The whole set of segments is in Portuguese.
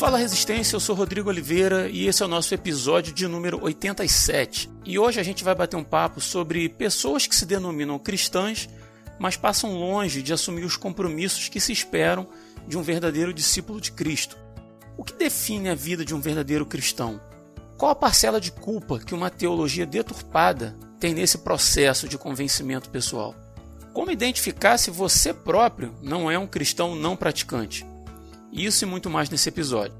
Fala Resistência, eu sou Rodrigo Oliveira e esse é o nosso episódio de número 87. E hoje a gente vai bater um papo sobre pessoas que se denominam cristãs, mas passam longe de assumir os compromissos que se esperam de um verdadeiro discípulo de Cristo. O que define a vida de um verdadeiro cristão? Qual a parcela de culpa que uma teologia deturpada tem nesse processo de convencimento pessoal? Como identificar se você próprio não é um cristão não praticante? Isso e muito mais nesse episódio.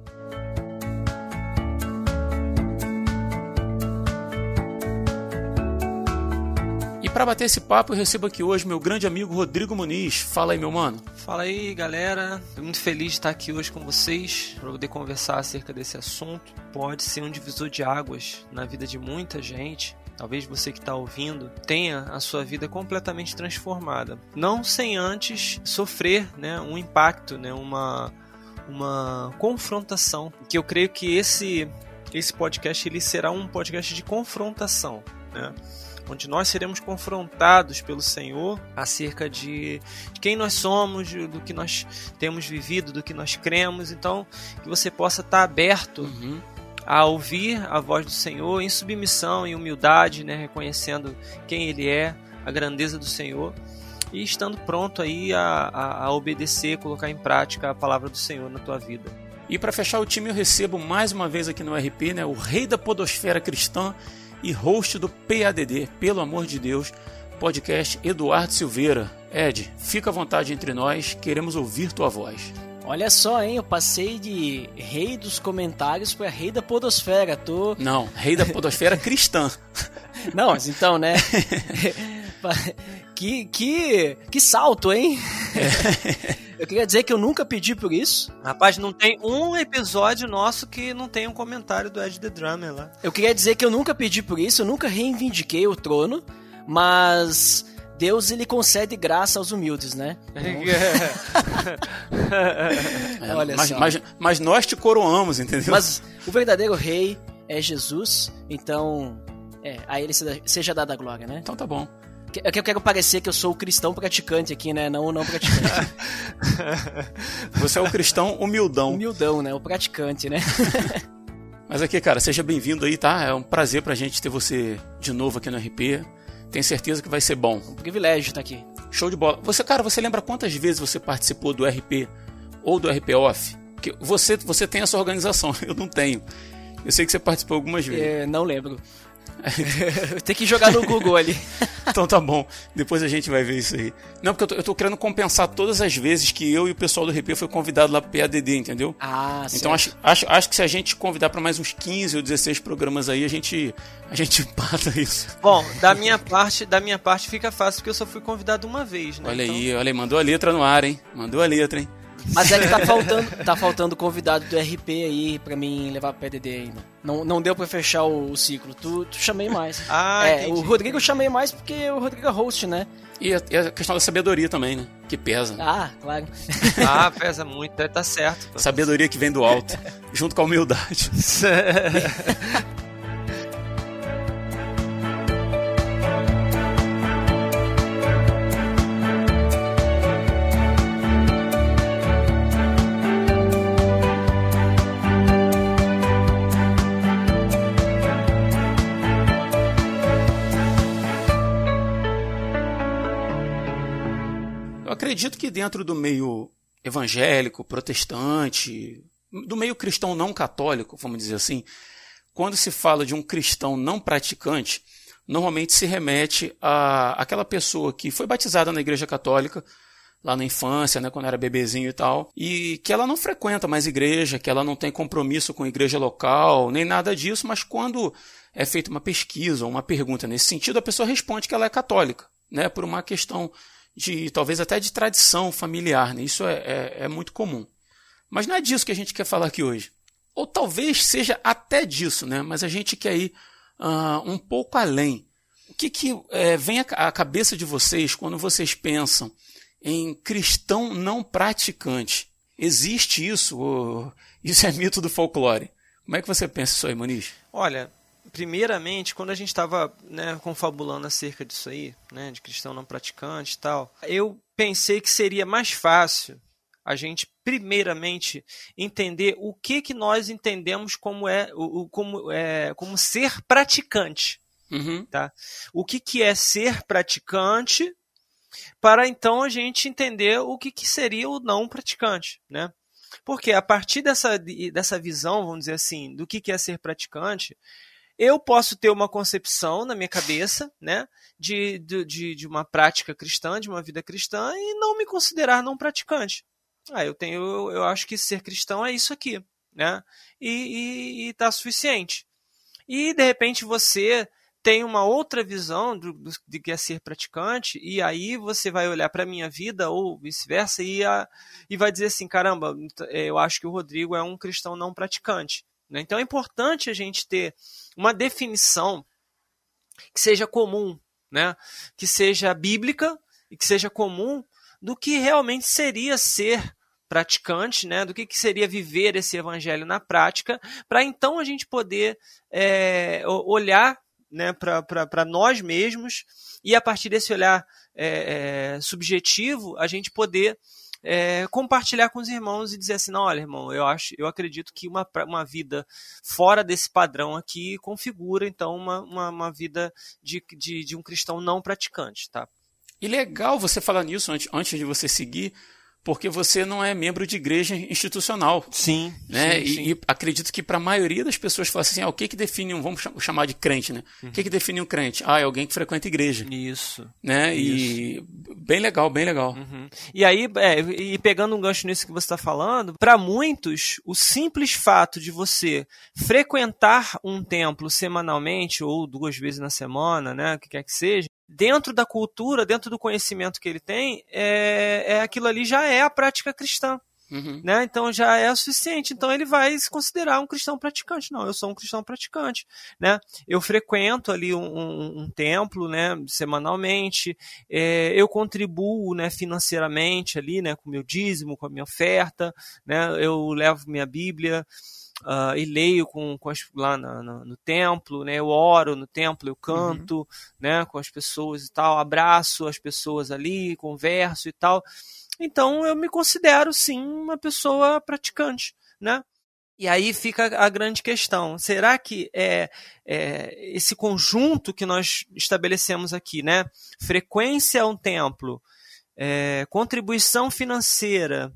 E para bater esse papo, eu recebo aqui hoje meu grande amigo Rodrigo Muniz. Fala aí, meu mano. Fala aí, galera. Estou muito feliz de estar aqui hoje com vocês para poder conversar acerca desse assunto. Pode ser um divisor de águas na vida de muita gente. Talvez você que está ouvindo tenha a sua vida completamente transformada, não sem antes sofrer, né, um impacto, né, uma uma confrontação, que eu creio que esse esse podcast ele será um podcast de confrontação, né? onde nós seremos confrontados pelo Senhor acerca de, quem nós somos, do que nós temos vivido, do que nós cremos. Então, que você possa estar aberto uhum. a ouvir a voz do Senhor em submissão, em humildade, né, reconhecendo quem Ele é, a grandeza do Senhor e estando pronto aí a, a, a obedecer, colocar em prática a palavra do Senhor na tua vida. E para fechar o time, eu recebo mais uma vez aqui no RP, né, o rei da podosfera cristã e host do PADD, pelo amor de Deus, podcast Eduardo Silveira. Ed, fica à vontade entre nós, queremos ouvir tua voz. Olha só, hein? Eu passei de rei dos comentários para rei da podosfera. Tô... Não, rei da podosfera cristã. Não, mas então, né? que, que, que salto, hein? É. Eu queria dizer que eu nunca pedi por isso. Rapaz, não tem um episódio nosso que não tem um comentário do Ed The Drummer lá. Eu queria dizer que eu nunca pedi por isso, eu nunca reivindiquei o trono, mas Deus ele concede graça aos humildes, né? é, Olha mas, só. Mas, mas nós te coroamos, entendeu? Mas o verdadeiro rei é Jesus, então é, a ele seja dada a glória, né? Então tá bom. É que eu quero parecer que eu sou o cristão praticante aqui, né? Não o não praticante. Você é o cristão humildão. Humildão, né? O praticante, né? Mas aqui, cara, seja bem-vindo aí, tá? É um prazer pra gente ter você de novo aqui no RP. Tenho certeza que vai ser bom. Um privilégio estar aqui. Show de bola. Você, cara, você lembra quantas vezes você participou do RP ou do RP Off? Porque você, você tem essa organização, eu não tenho. Eu sei que você participou algumas vezes. É, não lembro. Tem que jogar no Google ali. então tá bom. Depois a gente vai ver isso aí. Não, porque eu tô, eu tô, querendo compensar todas as vezes que eu e o pessoal do RP foi convidado lá pro PADD, entendeu? Ah, Então acho, acho, acho que se a gente convidar para mais uns 15 ou 16 programas aí, a gente a gente pata isso. Bom, da minha parte, da minha parte fica fácil porque eu só fui convidado uma vez, né? Olha então... aí, olha aí, mandou a letra no ar, hein? Mandou a letra, hein? Mas é que tá faltando, tá faltando convidado do RP aí pra mim levar PDD ainda. Não, não deu pra fechar o, o ciclo. Tu, tu chamei mais. Ah, é, o Rodrigo eu chamei mais porque o Rodrigo é host, né? E a, e a, questão da sabedoria também, né? Que pesa. Ah, claro. ah, pesa muito, tá certo. Sabedoria que vem do alto, junto com a humildade. acredito que dentro do meio evangélico, protestante, do meio cristão não católico, vamos dizer assim, quando se fala de um cristão não praticante, normalmente se remete a aquela pessoa que foi batizada na igreja católica lá na infância, né, quando era bebezinho e tal, e que ela não frequenta mais igreja, que ela não tem compromisso com a igreja local, nem nada disso, mas quando é feita uma pesquisa ou uma pergunta nesse sentido, a pessoa responde que ela é católica, né, por uma questão de talvez até de tradição familiar, né? Isso é, é, é muito comum. Mas não é disso que a gente quer falar aqui hoje. Ou talvez seja até disso, né? Mas a gente quer ir uh, um pouco além. O que, que é, vem à cabeça de vocês quando vocês pensam em cristão não praticante? Existe isso? Ou isso é mito do folclore? Como é que você pensa isso aí, Moniz? Olha, primeiramente, quando a gente estava né, confabulando acerca disso aí, né, de cristão não praticante e tal, eu pensei que seria mais fácil a gente primeiramente entender o que que nós entendemos como é, o, como, é, como ser praticante. Uhum. Tá? O que, que é ser praticante para então a gente entender o que, que seria o não praticante, né? Porque a partir dessa, dessa visão, vamos dizer assim, do que, que é ser praticante, eu posso ter uma concepção na minha cabeça, né, de, de, de uma prática cristã, de uma vida cristã, e não me considerar não praticante. Ah, eu tenho, eu, eu acho que ser cristão é isso aqui, né, e, e, e tá suficiente. E de repente você tem uma outra visão do, do, de que é ser praticante, e aí você vai olhar para a minha vida, ou vice-versa, e, e vai dizer assim: caramba, eu acho que o Rodrigo é um cristão não praticante. Né? Então é importante a gente ter uma definição que seja comum, né? que seja bíblica e que seja comum do que realmente seria ser praticante, né, do que, que seria viver esse evangelho na prática, para então a gente poder é, olhar né, para nós mesmos e a partir desse olhar é, é, subjetivo a gente poder é, compartilhar com os irmãos e dizer assim, não, olha, irmão, eu acho, eu acredito que uma, uma vida fora desse padrão aqui configura então uma, uma, uma vida de, de, de um cristão não praticante, tá? E legal você falar nisso antes, antes de você seguir, porque você não é membro de igreja institucional. Sim. Né? Sim, e, sim. e, acredito que para a maioria das pessoas fala assim, ah, o que que define um, vamos chamar de crente, né? Uhum. O que que define um crente? Ah, é alguém que frequenta igreja. Isso. Né? Isso. E bem legal, bem legal. Uhum. E aí, é, e pegando um gancho nisso que você está falando, para muitos, o simples fato de você frequentar um templo semanalmente ou duas vezes na semana, né, o que quer que seja, dentro da cultura, dentro do conhecimento que ele tem, é, é aquilo ali já é a prática cristã. Uhum. Né? Então já é o suficiente. Então ele vai se considerar um cristão praticante. Não, eu sou um cristão praticante. Né? Eu frequento ali um, um, um templo né, semanalmente, é, eu contribuo né, financeiramente ali, né, com meu dízimo, com a minha oferta, né, eu levo minha Bíblia. Uh, e leio com, com as, lá na, na, no templo, né? Eu oro no templo, eu canto, uhum. né? Com as pessoas e tal, abraço as pessoas ali, converso e tal. Então eu me considero sim uma pessoa praticante, né? E aí fica a grande questão: será que é, é esse conjunto que nós estabelecemos aqui, né? Frequência a um templo, é, contribuição financeira,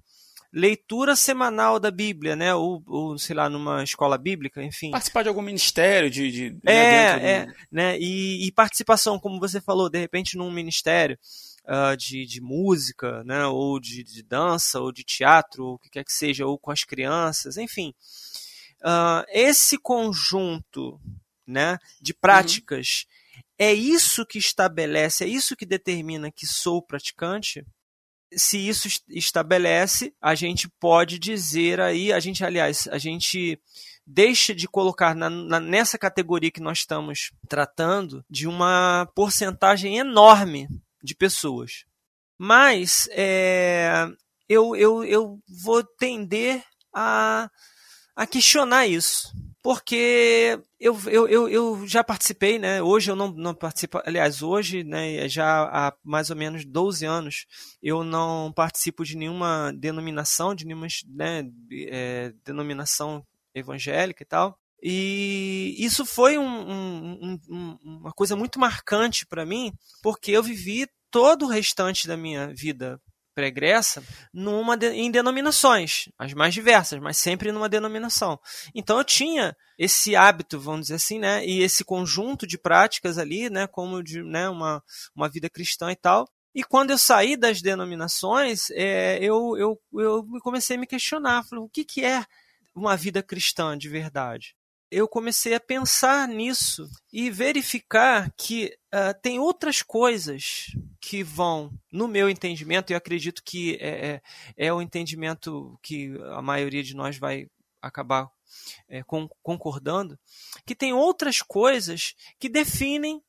leitura semanal da Bíblia, né? Ou, ou, sei lá, numa escola bíblica, enfim. Participar de algum ministério, de. de né, é, é, do... né? E, e, participação, como você falou, de repente num ministério uh, de, de música, né? Ou de, de, dança, ou de teatro, ou o que quer que seja, ou com as crianças, enfim. Uh, esse conjunto né, de uhum. práticas uhum. é isso que estabelece, é isso que determina que sou praticante? Se isso estabelece, a gente pode dizer aí, a gente, aliás, a gente deixa de colocar na, na, nessa categoria que nós estamos tratando de uma porcentagem enorme de pessoas. Mas é, eu, eu, eu vou tender a, a questionar isso porque eu, eu, eu, eu, já participei, né? Hoje eu não, não participo, aliás, hoje, né, já há mais ou menos 12 anos, eu não participo de nenhuma denominação, de nenhuma né, é, denominação evangélica e tal. E isso foi um, um, um, uma coisa muito marcante para mim, porque eu vivi todo o restante da minha vida pregressa numa de, em denominações, as mais diversas, mas sempre numa denominação. Então eu tinha esse hábito, vamos dizer assim, né, e esse conjunto de práticas ali, né, como de né, uma, uma vida cristã e tal. E quando eu saí das denominações, é, eu, eu, eu comecei a me questionar, falei, o que, que é uma vida cristã de verdade? Eu comecei a pensar nisso e verificar que uh, tem outras coisas que vão, no meu entendimento, e acredito que é, é, é, o entendimento que a maioria de nós vai acabar é, com, concordando, que tem outras coisas que definem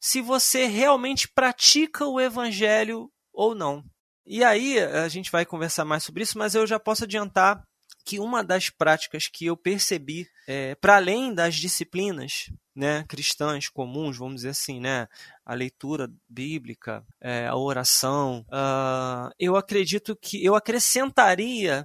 se você realmente pratica o evangelho ou não. E aí a gente vai conversar mais sobre isso, mas eu já posso adiantar que uma das práticas que eu percebi é, para além das disciplinas né, cristãs comuns, vamos dizer assim, né, a leitura bíblica, é, a oração, uh, eu acredito que eu acrescentaria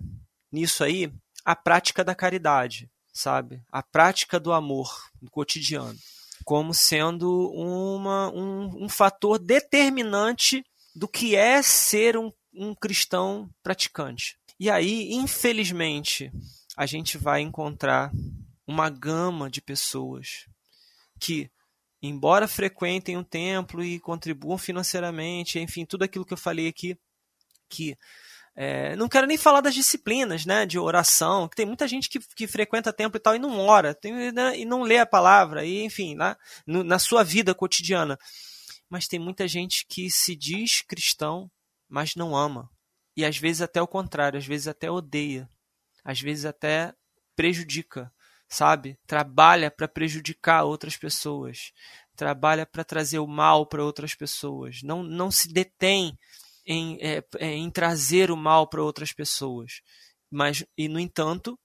nisso aí a prática da caridade, sabe? A prática do amor no cotidiano, como sendo uma, um, um fator determinante do que é ser um, um cristão praticante. E aí, infelizmente, a gente vai encontrar uma gama de pessoas que, embora frequentem o templo e contribuam financeiramente, enfim, tudo aquilo que eu falei aqui, que é, não quero nem falar das disciplinas, né, de oração, que tem muita gente que, que frequenta templo e tal e não ora, tem, né, e não lê a palavra, e enfim, na, no, na sua vida cotidiana. Mas tem muita gente que se diz cristão, mas não ama. E às vezes até o contrário, às vezes até odeia, às vezes até prejudica sabe? Trabalha para prejudicar outras pessoas, trabalha para trazer o mal para outras pessoas, não, não se detém em, é, é em trazer o mal para outras pessoas, mas e no entanto,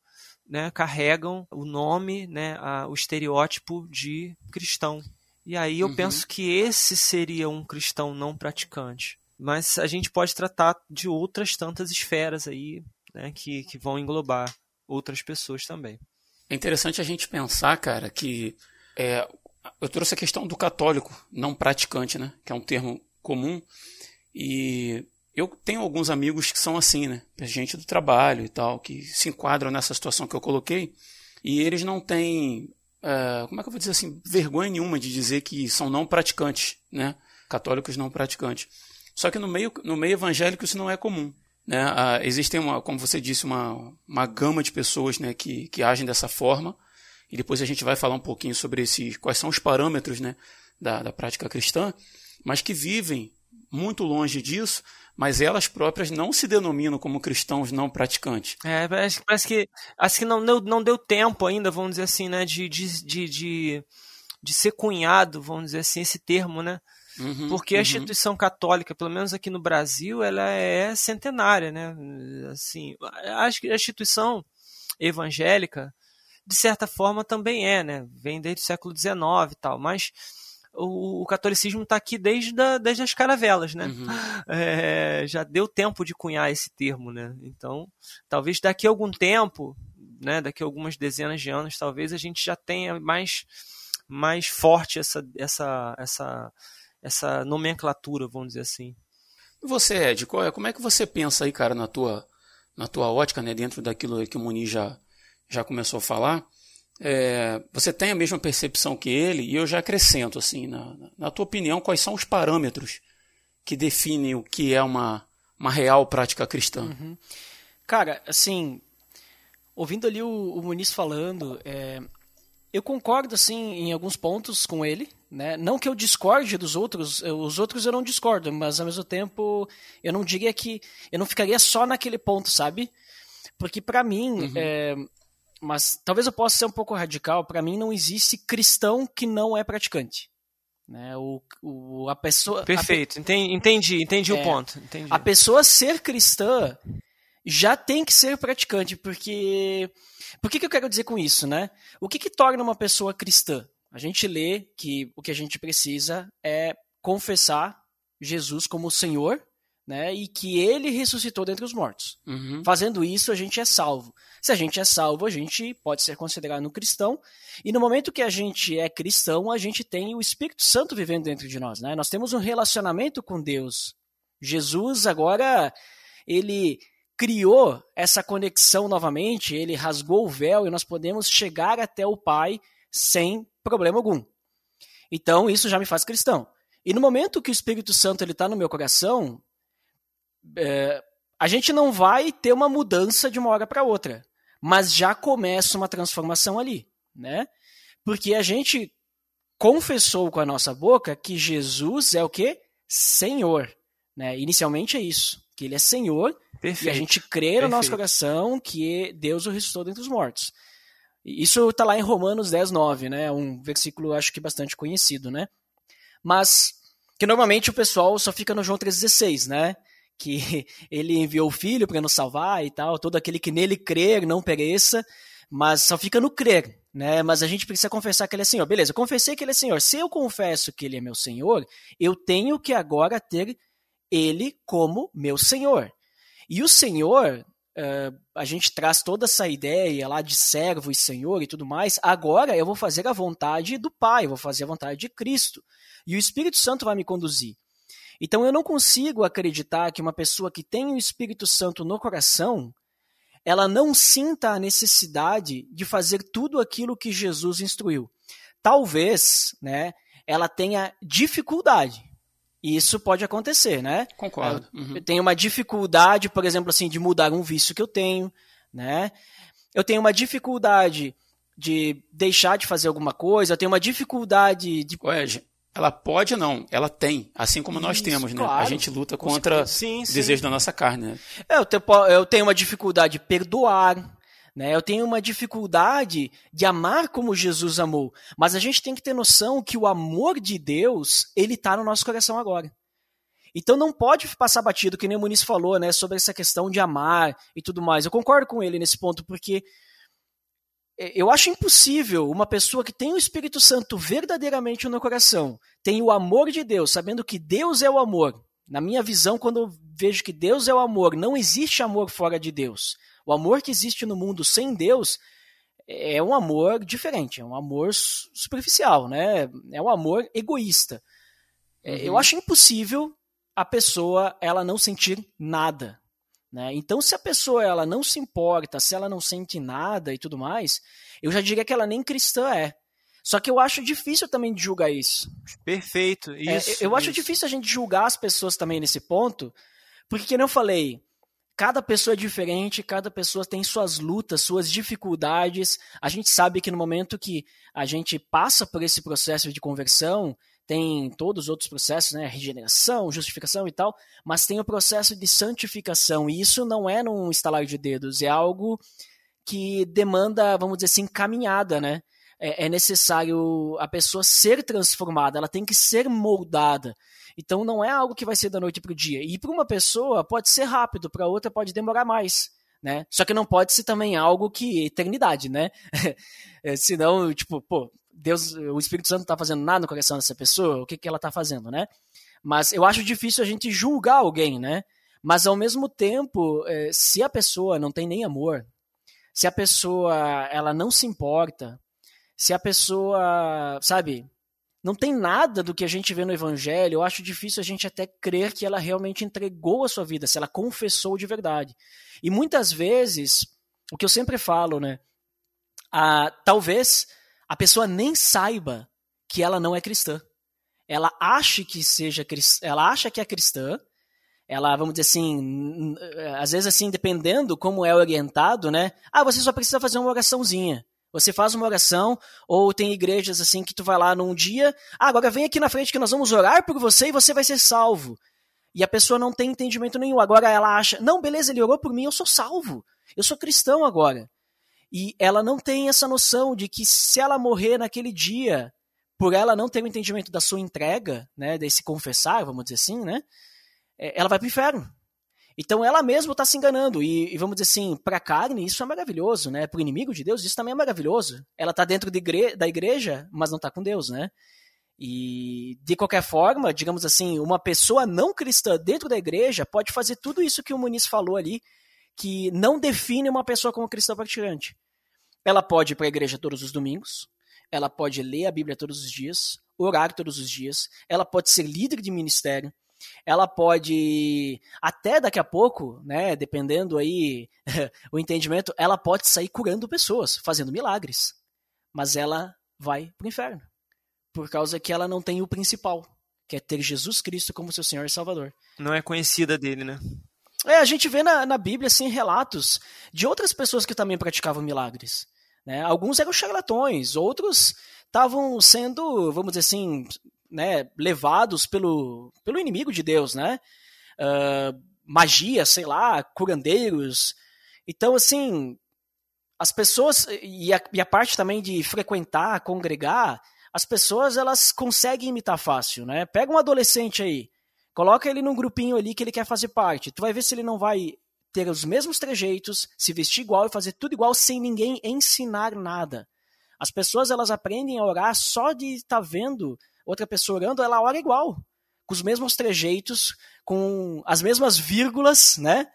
né, carregam o nome, né, a, o estereótipo de cristão. E aí eu uhum. penso que esse seria um cristão não praticante. Mas a gente pode tratar de outras tantas esferas aí, né, que, que vão englobar outras pessoas também. É interessante a gente pensar, cara, que é, eu trouxe a questão do católico não praticante, né? Que é um termo comum. E eu tenho alguns amigos que são assim, né? Gente do trabalho e tal, que se enquadram nessa situação que eu coloquei. E eles não têm, é, como é que eu vou dizer assim, vergonha nenhuma de dizer que são não praticantes, né? Católicos não praticantes. Só que no meio, no meio evangélico isso não é comum. Né? Ah, existem, uma, como você disse, uma, uma gama de pessoas né, que, que agem dessa forma. E depois a gente vai falar um pouquinho sobre esses, quais são os parâmetros né, da, da prática cristã, mas que vivem muito longe disso, mas elas próprias não se denominam como cristãos não praticantes. É, parece, parece que que não deu, não deu tempo ainda, vamos dizer assim, né, de, de, de, de, de ser cunhado, vamos dizer assim, esse termo, né? Uhum, porque a uhum. instituição católica, pelo menos aqui no Brasil, ela é centenária, né? Assim, acho que a instituição evangélica, de certa forma, também é, né? Vem desde o século XIX e tal, mas o, o catolicismo está aqui desde, a, desde as caravelas, né? Uhum. É, já deu tempo de cunhar esse termo, né? Então, talvez daqui a algum tempo, né? Daqui a algumas dezenas de anos, talvez a gente já tenha mais mais forte essa essa essa essa nomenclatura, vamos dizer assim. E você, Ed, qual é, como é que você pensa aí, cara, na tua, na tua ótica, né, dentro daquilo que o Muni já, já começou a falar? É, você tem a mesma percepção que ele, e eu já acrescento, assim, na, na tua opinião, quais são os parâmetros que definem o que é uma, uma real prática cristã? Uhum. Cara, assim, ouvindo ali o, o Muniz falando, é, eu concordo, assim, em alguns pontos com ele, né? Não que eu discorde dos outros, os outros eu não discordo, mas ao mesmo tempo eu não diria que eu não ficaria só naquele ponto, sabe? Porque para mim, uhum. é, mas talvez eu possa ser um pouco radical, para mim não existe cristão que não é praticante. Né? O, o, a pessoa. Perfeito, a, entendi, entendi é, o ponto. Entendi. A pessoa ser cristã já tem que ser praticante, porque. Por que, que eu quero dizer com isso, né? O que, que torna uma pessoa cristã? A gente lê que o que a gente precisa é confessar Jesus como Senhor, né, e que ele ressuscitou dentre os mortos. Uhum. Fazendo isso, a gente é salvo. Se a gente é salvo, a gente pode ser considerado um cristão, e no momento que a gente é cristão, a gente tem o Espírito Santo vivendo dentro de nós, né? Nós temos um relacionamento com Deus. Jesus agora ele criou essa conexão novamente, ele rasgou o véu e nós podemos chegar até o Pai sem problema algum. Então, isso já me faz cristão. E no momento que o Espírito Santo está no meu coração, é, a gente não vai ter uma mudança de uma hora para outra, mas já começa uma transformação ali, né? Porque a gente confessou com a nossa boca que Jesus é o que? Senhor. Né? Inicialmente é isso, que ele é Senhor, Perfeito. e a gente crê no Perfeito. nosso coração que Deus o ressuscitou dentre os mortos. Isso está lá em Romanos 10, 9, né? Um versículo acho que bastante conhecido, né? Mas que normalmente o pessoal só fica no João 3,16, né? Que ele enviou o filho para nos salvar e tal, todo aquele que nele crer não pereça, mas só fica no crer, né? Mas a gente precisa confessar que ele é Senhor. Beleza, eu confessei que ele é Senhor. Se eu confesso que ele é meu Senhor, eu tenho que agora ter ele como meu Senhor. E o Senhor, uh, a gente traz toda essa ideia lá de servo e Senhor e tudo mais. Agora eu vou fazer a vontade do Pai, eu vou fazer a vontade de Cristo. E o Espírito Santo vai me conduzir. Então eu não consigo acreditar que uma pessoa que tem o Espírito Santo no coração ela não sinta a necessidade de fazer tudo aquilo que Jesus instruiu. Talvez, né, ela tenha dificuldade. Isso pode acontecer, né? Concordo. Uhum. Eu tenho uma dificuldade, por exemplo, assim, de mudar um vício que eu tenho, né? Eu tenho uma dificuldade de deixar de fazer alguma coisa, eu tenho uma dificuldade de. Ué, ela pode não, ela tem, assim como Isso, nós temos, né? Claro. A gente luta contra sim, o desejo da nossa carne, né? Eu tenho, eu tenho uma dificuldade de perdoar, né? Eu tenho uma dificuldade de amar como Jesus amou. Mas a gente tem que ter noção que o amor de Deus, ele está no nosso coração agora. Então não pode passar batido, que nem o Muniz falou, né, sobre essa questão de amar e tudo mais. Eu concordo com ele nesse ponto, porque é, eu acho impossível uma pessoa que tem o Espírito Santo verdadeiramente no coração, tem o amor de Deus, sabendo que Deus é o amor. Na minha visão, quando eu vejo que Deus é o amor, não existe amor fora de Deus. O amor que existe no mundo sem Deus é um amor diferente, é um amor superficial, né? É um amor egoísta. É, uhum. Eu acho impossível a pessoa ela não sentir nada né? Então, se a pessoa ela não se importa, se ela não sente nada e tudo mais, eu já diria que ela nem cristã é. Só que eu acho difícil também de julgar isso. Perfeito, é, isso. É, eu acho difícil a gente julgar as pessoas também nesse ponto, porque, como eu falei, cada pessoa é diferente, cada pessoa tem suas lutas, suas dificuldades. A gente sabe que no momento que a gente passa por esse processo de conversão, tem todos os outros processos, né, regeneração, justificação e tal, mas tem o processo de santificação, e isso não é num estalar de dedos, é algo que demanda, vamos dizer assim, caminhada, né? É, é necessário a pessoa ser transformada, ela tem que ser moldada. Então não é algo que vai ser da noite para o dia. E para uma pessoa pode ser rápido, para outra pode demorar mais. Né? Só que não pode ser também algo que eternidade, né? Senão, tipo, pô, Deus, o Espírito Santo não está fazendo nada no coração dessa pessoa, o que, que ela está fazendo, né? Mas eu acho difícil a gente julgar alguém, né? Mas ao mesmo tempo, é, se a pessoa não tem nem amor, se a pessoa ela não se importa, se a pessoa, sabe, não tem nada do que a gente vê no Evangelho, eu acho difícil a gente até crer que ela realmente entregou a sua vida, se ela confessou de verdade. E muitas vezes, o que eu sempre falo, né? Ah, talvez a pessoa nem saiba que ela não é cristã. Ela acha que seja ela acha que é cristã. Ela, vamos dizer assim, às vezes assim, dependendo como é orientado, né? Ah, você só precisa fazer uma oraçãozinha. Você faz uma oração, ou tem igrejas assim que tu vai lá num dia, ah, agora vem aqui na frente que nós vamos orar por você e você vai ser salvo. E a pessoa não tem entendimento nenhum. Agora ela acha, não, beleza, ele orou por mim, eu sou salvo. Eu sou cristão agora. E ela não tem essa noção de que se ela morrer naquele dia, por ela não ter o entendimento da sua entrega, né, desse confessar, vamos dizer assim, né, é, ela vai para o inferno. Então ela mesma está se enganando. E, e, vamos dizer assim, para a carne isso é maravilhoso, né? Para o inimigo de Deus isso também é maravilhoso. Ela está dentro de igre da igreja, mas não está com Deus, né? E de qualquer forma, digamos assim, uma pessoa não cristã dentro da igreja pode fazer tudo isso que o Muniz falou ali, que não define uma pessoa como cristã praticante. Ela pode ir para a igreja todos os domingos, ela pode ler a Bíblia todos os dias, orar todos os dias, ela pode ser líder de ministério, ela pode até daqui a pouco, né, dependendo aí o entendimento, ela pode sair curando pessoas, fazendo milagres. Mas ela vai para o inferno, por causa que ela não tem o principal, que é ter Jesus Cristo como seu Senhor e Salvador. Não é conhecida dele, né? É, a gente vê na, na Bíblia assim, relatos de outras pessoas que também praticavam milagres. Né? Alguns eram charlatões, outros estavam sendo, vamos dizer assim, né, levados pelo, pelo inimigo de Deus, né? Uh, magia, sei lá, curandeiros. Então, assim, as pessoas, e a, e a parte também de frequentar, congregar, as pessoas elas conseguem imitar fácil, né? Pega um adolescente aí, Coloca ele num grupinho ali que ele quer fazer parte. Tu vai ver se ele não vai ter os mesmos trejeitos, se vestir igual e fazer tudo igual sem ninguém ensinar nada. As pessoas elas aprendem a orar só de estar tá vendo outra pessoa orando, ela ora igual, com os mesmos trejeitos, com as mesmas vírgulas, né?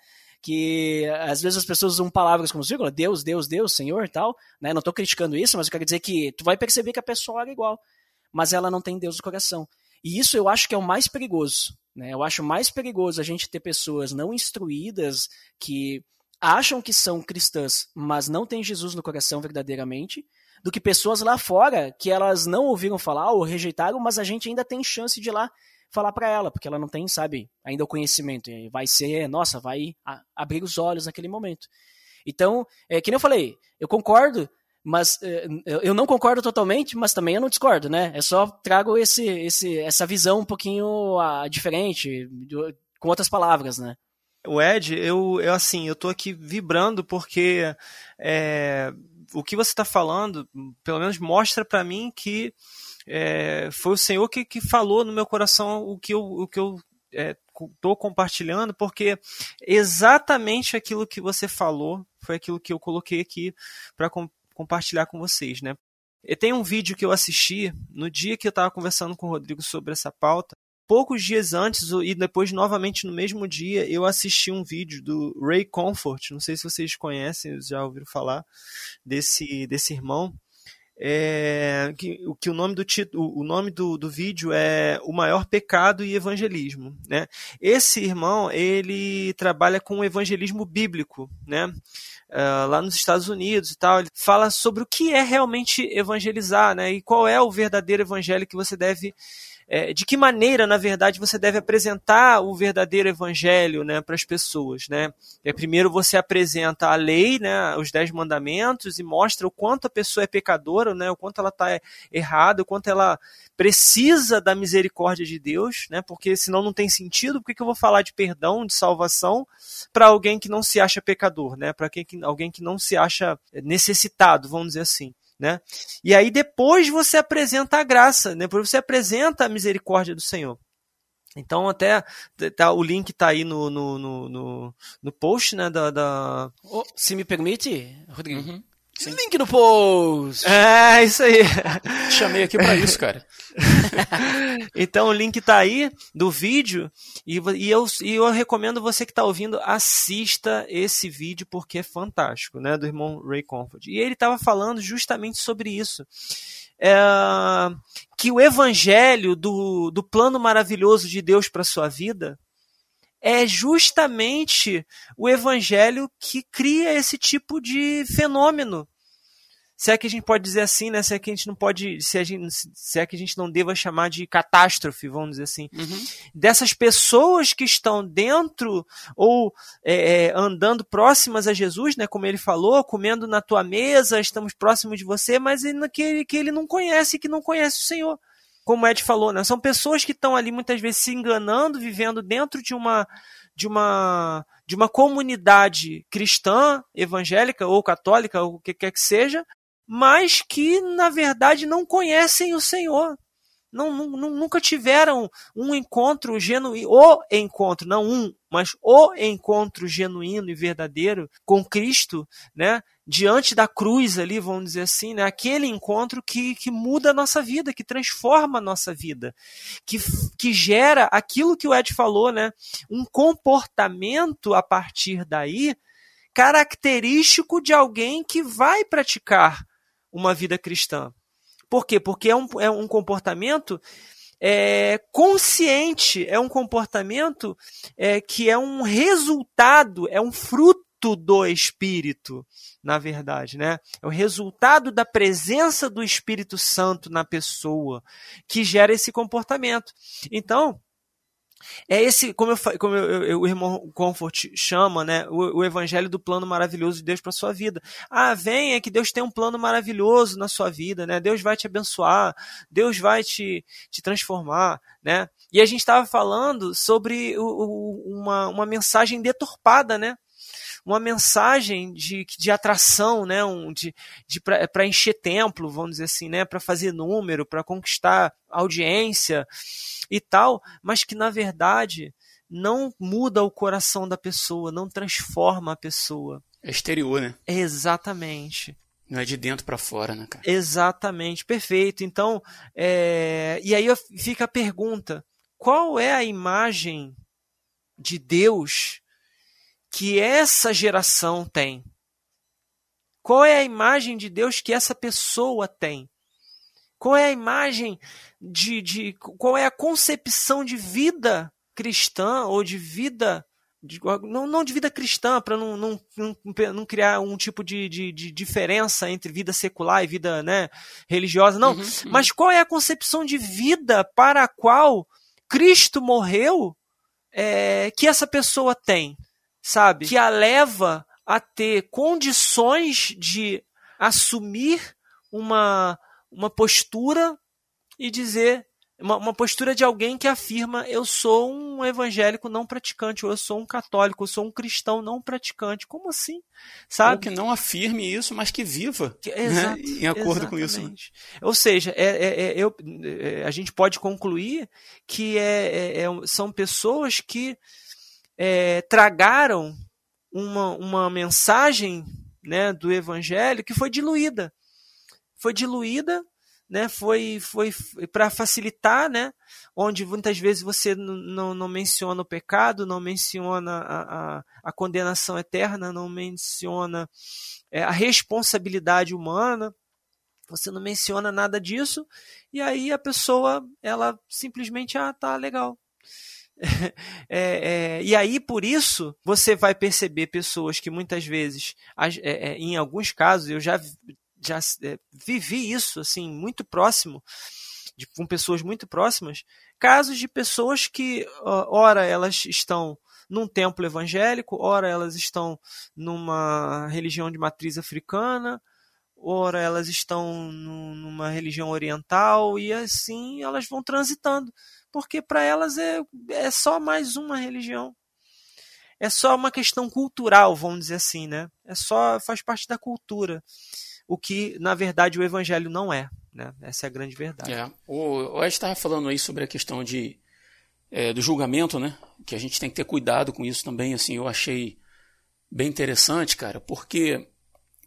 Que às vezes as pessoas usam palavras como vírgula, Deus, Deus, Deus, Senhor, tal, né? Não estou criticando isso, mas eu quero dizer que tu vai perceber que a pessoa ora igual, mas ela não tem Deus no coração. E isso eu acho que é o mais perigoso, né? Eu acho mais perigoso a gente ter pessoas não instruídas que acham que são cristãs, mas não têm Jesus no coração verdadeiramente, do que pessoas lá fora que elas não ouviram falar ou rejeitaram, mas a gente ainda tem chance de ir lá falar para ela, porque ela não tem, sabe, ainda o conhecimento. E vai ser, nossa, vai abrir os olhos naquele momento. Então, é, que nem eu falei, eu concordo, mas é, eu não concordo totalmente, mas também eu não discordo, né? Eu só trago esse, esse, essa visão um pouquinho uh, diferente, com outras palavras, né? O Ed, eu, eu assim, eu tô aqui vibrando porque é, o que você está falando, pelo menos mostra para mim que é, foi o Senhor que, que falou no meu coração o que eu, o que eu estou é, compartilhando, porque exatamente aquilo que você falou foi aquilo que eu coloquei aqui para com, compartilhar com vocês, né? E tem um vídeo que eu assisti no dia que eu estava conversando com o Rodrigo sobre essa pauta, poucos dias antes e depois novamente no mesmo dia eu assisti um vídeo do Ray Comfort, não sei se vocês conhecem, já ouviram falar desse desse irmão. É, que, que o nome do título, o nome do, do vídeo é o maior pecado e evangelismo, né? Esse irmão ele trabalha com o evangelismo bíblico, né? Uh, lá nos Estados Unidos e tal, ele fala sobre o que é realmente evangelizar, né? E qual é o verdadeiro evangelho que você deve é, de que maneira, na verdade, você deve apresentar o verdadeiro evangelho né, para as pessoas. Né? É, primeiro você apresenta a lei, né, os dez mandamentos, e mostra o quanto a pessoa é pecadora, né, o quanto ela está errada, o quanto ela precisa da misericórdia de Deus, né, porque senão não tem sentido, por que eu vou falar de perdão, de salvação, para alguém que não se acha pecador, né, para alguém que não se acha necessitado, vamos dizer assim né? E aí depois você apresenta a graça, né? depois você apresenta a misericórdia do Senhor. Então até tá, o link está aí no, no, no, no, post, né? Da, da... Oh, se me permite, Rodrigo. Uhum. Sim. Link no post! É, isso aí. Chamei aqui para isso, cara. então o link tá aí do vídeo e, e, eu, e eu recomendo você que está ouvindo, assista esse vídeo porque é fantástico, né? Do irmão Ray Comfort. E ele estava falando justamente sobre isso. É, que o evangelho do, do plano maravilhoso de Deus para sua vida é justamente o evangelho que cria esse tipo de fenômeno se é que a gente pode dizer assim, né? Se é que a gente não pode, se, gente, se é que a gente não deva chamar de catástrofe, vamos dizer assim, uhum. dessas pessoas que estão dentro ou é, é, andando próximas a Jesus, né? Como ele falou, comendo na tua mesa, estamos próximos de você, mas ele, que, que ele não conhece, que não conhece o Senhor. Como o Ed falou, né? São pessoas que estão ali muitas vezes se enganando, vivendo dentro de uma de uma de uma comunidade cristã, evangélica ou católica, ou o que quer que seja, mas que na verdade não conhecem o Senhor. Não, não, nunca tiveram um encontro genuíno, o encontro, não um, mas o encontro genuíno e verdadeiro com Cristo, né? Diante da cruz ali, vamos dizer assim, né? Aquele encontro que, que muda a nossa vida, que transforma a nossa vida, que, que gera aquilo que o Ed falou, né? Um comportamento a partir daí característico de alguém que vai praticar uma vida cristã. Por quê? Porque é um, é um comportamento é, consciente, é um comportamento é, que é um resultado, é um fruto do Espírito, na verdade, né? É o resultado da presença do Espírito Santo na pessoa que gera esse comportamento. Então, é esse, como, eu, como eu, eu, o irmão Comfort chama, né, o, o, evangelho do plano maravilhoso de Deus para sua vida. Ah, vem, é que Deus tem um plano maravilhoso na sua vida, né? Deus vai te abençoar, Deus vai te, te transformar, né? E a gente estava falando sobre o, o, uma, uma mensagem deturpada, né? Uma mensagem de, de atração, né? Um, de, de para encher templo, vamos dizer assim, né? Para fazer número, para conquistar audiência e tal, mas que na verdade não muda o coração da pessoa, não transforma a pessoa. É exterior, né? Exatamente. Não é de dentro para fora, né, cara? Exatamente, perfeito. Então, é... e aí fica a pergunta: qual é a imagem de Deus que essa geração tem? Qual é a imagem de Deus que essa pessoa tem? Qual é a imagem de, de qual é a concepção de vida cristã ou de vida de, não, não de vida cristã, para não, não, não, não, criar um tipo de, de, de, diferença entre vida secular e vida né, religiosa, não. Uhum, uhum. Mas qual é a concepção de vida para a qual Cristo morreu é, que essa pessoa tem, sabe? Que a leva a ter condições de assumir uma, uma postura e dizer uma, uma, postura de alguém que afirma eu sou um evangélico não praticante, ou eu sou um católico, eu sou um cristão não praticante. Como assim? Sabe? Ou que não afirme isso, mas que viva que, né? exato, né? em acordo exatamente. com isso. Né? Ou seja, é, é, é, eu, é, a gente pode concluir que é, é, são pessoas que tragaram uma, uma mensagem né, do evangelho que foi diluída. Foi diluída né, foi, foi para facilitar, né, onde muitas vezes você não, não menciona o pecado, não menciona a, a, a condenação eterna, não menciona é, a responsabilidade humana, você não menciona nada disso, e aí a pessoa, ela simplesmente, ah, tá legal. É, é, e aí, por isso, você vai perceber pessoas que muitas vezes, é, é, em alguns casos, eu já já é, vivi isso assim muito próximo de, com pessoas muito próximas casos de pessoas que ora elas estão num templo evangélico ora elas estão numa religião de matriz africana ora elas estão numa religião oriental e assim elas vão transitando porque para elas é, é só mais uma religião é só uma questão cultural vamos dizer assim né é só faz parte da cultura o que, na verdade, o evangelho não é. Né? Essa é a grande verdade. É. O, Ed estava falando aí sobre a questão de, é, do julgamento, né? Que a gente tem que ter cuidado com isso também. Assim, eu achei bem interessante, cara, porque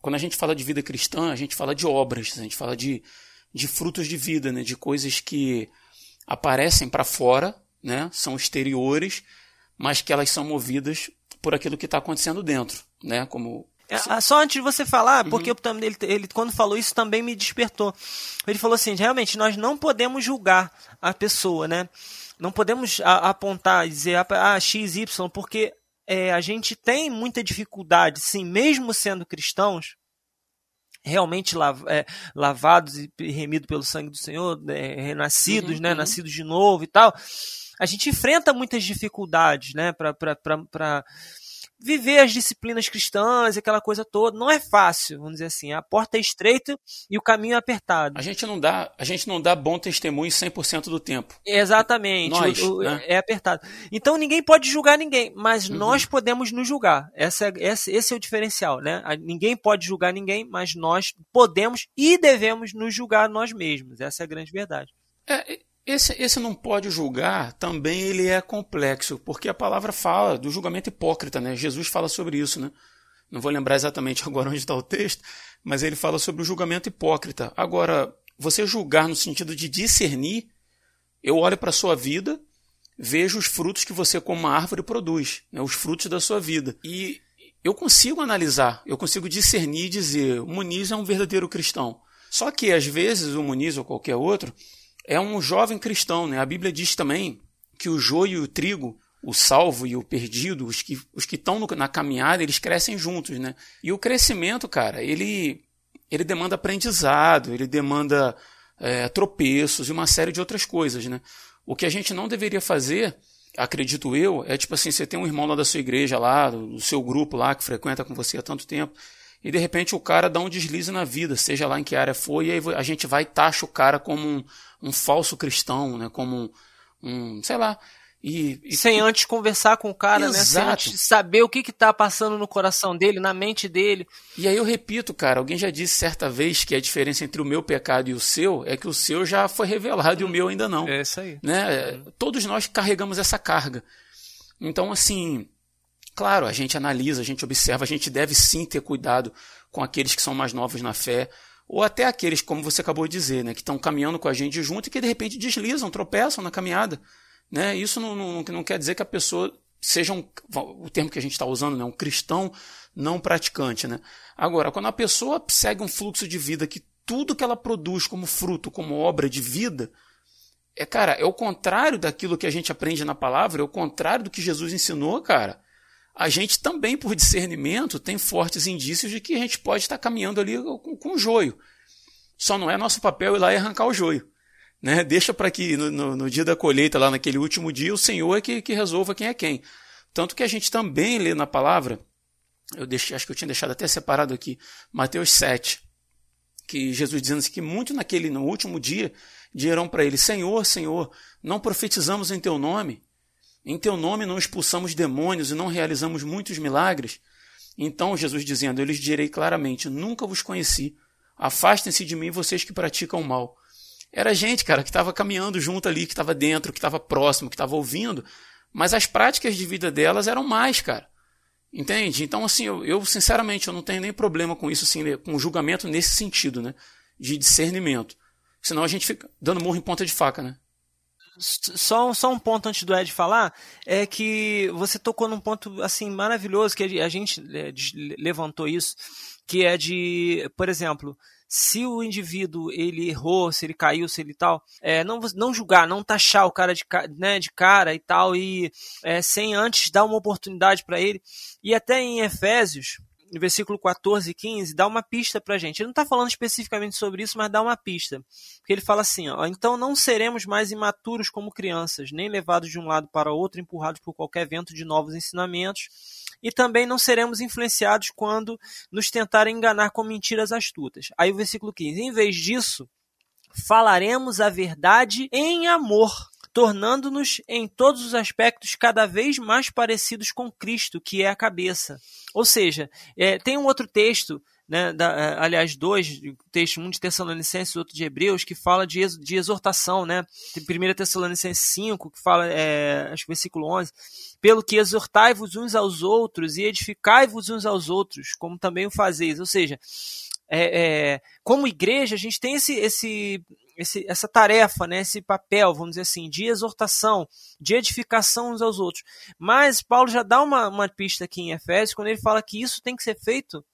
quando a gente fala de vida cristã, a gente fala de obras, a gente fala de, de frutos de vida, né? De coisas que aparecem para fora, né? São exteriores, mas que elas são movidas por aquilo que está acontecendo dentro, né? Como é, só antes de você falar, uhum. porque eu, ele, ele, quando falou isso também me despertou. Ele falou assim: realmente, nós não podemos julgar a pessoa, né? Não podemos a, apontar e dizer ah, X, Y, porque é, a gente tem muita dificuldade, sim, mesmo sendo cristãos, realmente lav, é, lavados e remidos pelo sangue do Senhor, é, renascidos, uhum, né? Uhum. Nascidos de novo e tal. A gente enfrenta muitas dificuldades, né? Para viver as disciplinas cristãs, aquela coisa toda. Não é fácil, vamos dizer assim. A porta é estreita e o caminho é apertado. A gente não dá, a gente não dá bom testemunho 100% do tempo. Exatamente. Nós, o, o, né? É apertado. Então ninguém pode julgar ninguém, mas uhum. nós podemos nos julgar. Essa, essa, esse é o diferencial, né? Ninguém pode julgar ninguém, mas nós podemos e devemos nos julgar nós mesmos. Essa é a grande verdade. É, esse, esse não pode julgar também ele é complexo, porque a palavra fala do julgamento hipócrita, né? Jesus fala sobre isso, né? Não vou lembrar exatamente agora onde está o texto, mas ele fala sobre o julgamento hipócrita. Agora, você julgar no sentido de discernir, eu olho para a sua vida, vejo os frutos que você, como uma árvore, produz, né? os frutos da sua vida. E eu consigo analisar, eu consigo discernir e dizer: o Muniz é um verdadeiro cristão. Só que, às vezes, o Muniz ou qualquer outro é um jovem cristão. Né? A Bíblia diz também que o joio e o trigo, o salvo e o perdido, os que os que estão na caminhada, eles crescem juntos, né? E o crescimento, cara, ele ele demanda aprendizado, ele demanda é, tropeços e uma série de outras coisas, né? O que a gente não deveria fazer, acredito eu, é tipo assim, você tem um irmão lá da sua igreja lá, do seu grupo lá que frequenta com você há tanto tempo, e de repente o cara dá um deslize na vida, seja lá em que área for, e aí a gente vai e taxa o cara como um, um falso cristão, né? Como um, um sei lá. E, e, Sem antes conversar com o cara, exato. né? Sem antes saber o que está passando no coração dele, na mente dele. E aí eu repito, cara, alguém já disse certa vez que a diferença entre o meu pecado e o seu é que o seu já foi revelado e o meu ainda não. É isso aí. Né? Todos nós carregamos essa carga. Então, assim, Claro, a gente analisa, a gente observa, a gente deve sim ter cuidado com aqueles que são mais novos na fé, ou até aqueles, como você acabou de dizer, né, que estão caminhando com a gente junto e que de repente deslizam, tropeçam na caminhada. Né? Isso não, não, não quer dizer que a pessoa seja um, o termo que a gente está usando, né, um cristão não praticante. Né? Agora, quando a pessoa segue um fluxo de vida que tudo que ela produz como fruto, como obra de vida, é, cara, é o contrário daquilo que a gente aprende na palavra, é o contrário do que Jesus ensinou, cara. A gente também, por discernimento, tem fortes indícios de que a gente pode estar caminhando ali com, com joio. Só não é nosso papel ir lá e arrancar o joio. Né? Deixa para que no, no, no, dia da colheita, lá naquele último dia, o Senhor é que, que resolva quem é quem. Tanto que a gente também lê na palavra, eu deixei, acho que eu tinha deixado até separado aqui, Mateus 7, que Jesus dizendo assim, que muito naquele, no último dia, dirão para ele, Senhor, Senhor, não profetizamos em teu nome? Em teu nome não expulsamos demônios e não realizamos muitos milagres? Então Jesus dizendo, eu lhes direi claramente, nunca vos conheci, afastem-se de mim vocês que praticam o mal. Era gente, cara, que estava caminhando junto ali, que estava dentro, que estava próximo, que estava ouvindo, mas as práticas de vida delas eram mais, cara. Entende? Então, assim, eu, eu, sinceramente eu não tenho nem problema com isso, assim, né, com julgamento nesse sentido, né? De discernimento. Senão a gente fica dando morro em ponta de faca, né? Só, só um ponto antes do Ed falar, é que você tocou num ponto assim maravilhoso, que a gente é, levantou isso, que é de, por exemplo, se o indivíduo ele errou, se ele caiu, se ele tal, é, não, não julgar, não taxar o cara de, né, de cara e tal, e é, sem antes dar uma oportunidade para ele. E até em Efésios, no versículo 14 e 15, dá uma pista para a gente. Ele não está falando especificamente sobre isso, mas dá uma pista. Porque ele fala assim: ó, então não seremos mais imaturos como crianças, nem levados de um lado para outro, empurrados por qualquer vento de novos ensinamentos e também não seremos influenciados quando nos tentarem enganar com mentiras astutas. Aí o versículo 15: em vez disso, falaremos a verdade em amor, tornando-nos em todos os aspectos cada vez mais parecidos com Cristo, que é a cabeça. Ou seja, é, tem um outro texto né, da, é, aliás, dois, textos, um de Tessalonicenses e outro de Hebreus, que fala de, de exortação, né? Tem 1 Tessalonicenses 5, que fala, é, acho que versículo 11, pelo que exortai-vos uns aos outros e edificai-vos uns aos outros, como também o fazeis. Ou seja, é, é, como igreja, a gente tem esse, esse, esse, essa tarefa, né, esse papel, vamos dizer assim, de exortação, de edificação uns aos outros. Mas Paulo já dá uma, uma pista aqui em Efésios, quando ele fala que isso tem que ser feito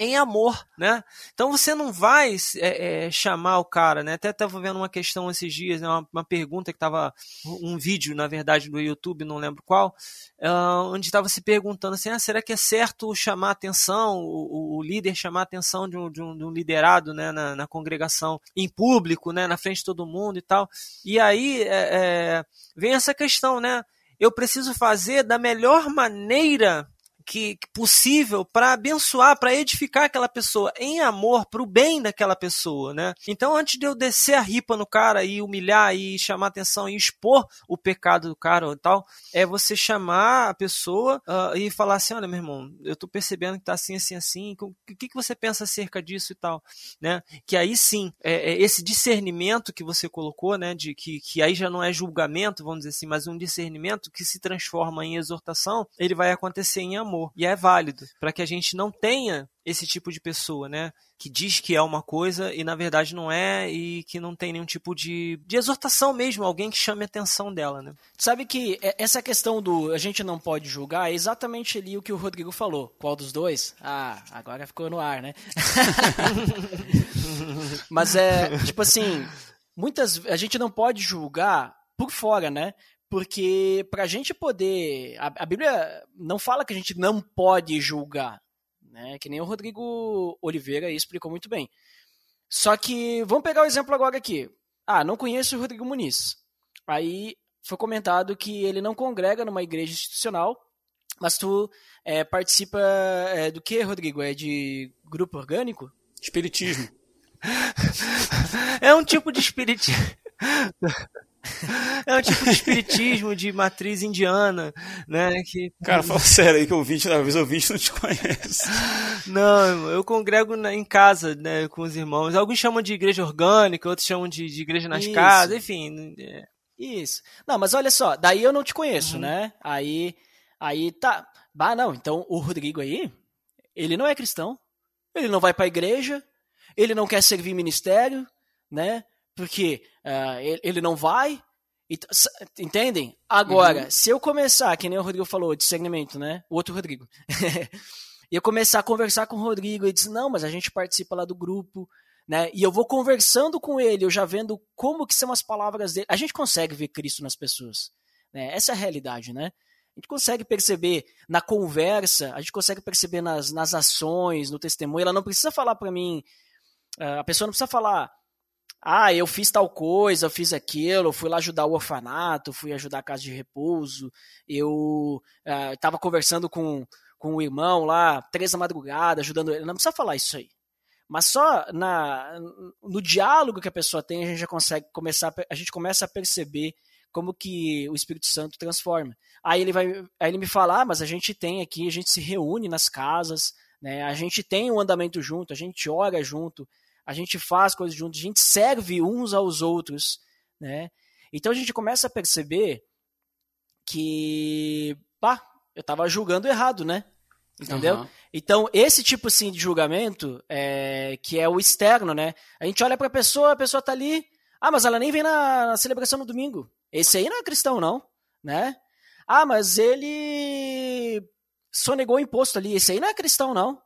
em amor, né? Então você não vai é, é, chamar o cara, né? Até estava vendo uma questão esses dias, né? uma, uma, pergunta que estava um vídeo, na verdade, do YouTube, não lembro qual, uh, onde estava se perguntando assim, ah, será que é certo chamar atenção, o, o líder chamar atenção de um, de um, de um liderado, né, na, na, congregação, em público, né, na frente de todo mundo e tal? E aí é, é vem essa questão, né? Eu preciso fazer da melhor maneira que, possível para abençoar, para edificar aquela pessoa em amor, para o bem daquela pessoa, né? Então, antes de eu descer a ripa no cara e humilhar e chamar atenção e expor o pecado do cara ou tal, é você chamar a pessoa uh, e falar assim, olha, meu irmão, eu tô percebendo que tá assim, assim, assim, o que, que você pensa acerca disso e tal, né? Que aí sim, é, é esse discernimento que você colocou, né, de que, que aí já não é julgamento, vamos dizer assim, mas um discernimento que se transforma em exortação, ele vai acontecer em amor amor. E é válido para que a gente não tenha esse tipo de pessoa, né? Que diz que é uma coisa e na verdade não é e que não tem nenhum tipo de, de exortação mesmo, alguém que chame a atenção dela, né? Sabe que essa questão do a gente não pode julgar é exatamente ali o que o Rodrigo falou. Qual dos dois? Ah, agora ficou no ar, né? Mas é, tipo assim, muitas a gente não pode julgar por fora, né? Porque para a gente poder. A, a, Bíblia não fala que a gente não pode julgar. Né? Que nem o Rodrigo Oliveira explicou muito bem. Só que, vamos pegar o exemplo agora aqui. Ah, não conheço o Rodrigo Muniz. Aí foi comentado que ele não congrega numa igreja institucional, mas tu é, participa é, do que, Rodrigo? É de grupo orgânico? Espiritismo. é um tipo de espiritismo. É um tipo de espiritismo de matriz indiana, né? Que... Cara, fala sério aí que o ouvinte, talvez o ouvinte não te conhece. Não, eu congrego na, em casa, né, com os irmãos. Alguns chamam de igreja orgânica, outros chamam de, de igreja nas Isso. casas, enfim. É. Isso. Não, mas olha só, daí eu não te conheço, uhum. né? Aí, aí tá, bah, não, então o Rodrigo aí, ele não é cristão, ele não vai para a igreja, ele não quer servir ministério, né? Porque uh, ele, ele, não vai. Entendem? Agora, uhum. se eu começar, que nem o Rodrigo falou, discernimento, né? O outro Rodrigo. e eu começar a conversar com o Rodrigo e dizer, não, mas a gente participa lá do grupo, né? E eu vou conversando com ele, eu já vendo como que são as palavras dele. A gente consegue ver Cristo nas pessoas. Né? Essa é a realidade, né? A gente consegue perceber na conversa, a gente consegue perceber nas, nas ações, no testemunho. Ela não precisa falar para mim, ah, a pessoa não precisa falar, ah, eu fiz tal coisa, eu fiz aquilo, fui lá ajudar o orfanato, fui ajudar a casa de repouso, eu estava uh, conversando com, com o irmão lá, três da madrugada, ajudando ele. Não precisa falar isso aí. Mas só na, no diálogo que a pessoa tem, a gente já consegue começar, a gente começa a perceber como que o Espírito Santo transforma. Aí ele vai, aí ele me fala, ah, mas a gente tem aqui, a gente se reúne nas casas, né? A gente tem um andamento junto, a gente ora junto, a gente faz coisas juntos, a gente serve uns aos outros, né? Então a gente começa a perceber que, pá, eu estava julgando errado, né? Entendeu? Uhum. Então, esse tipo assim, de julgamento, é, que é o externo, né? A gente olha para a pessoa, a pessoa tá ali, ah, mas ela nem vem na, na, celebração no domingo. Esse aí não é cristão, não, né? Ah, mas ele sonegou o imposto ali. Esse aí não é cristão, não.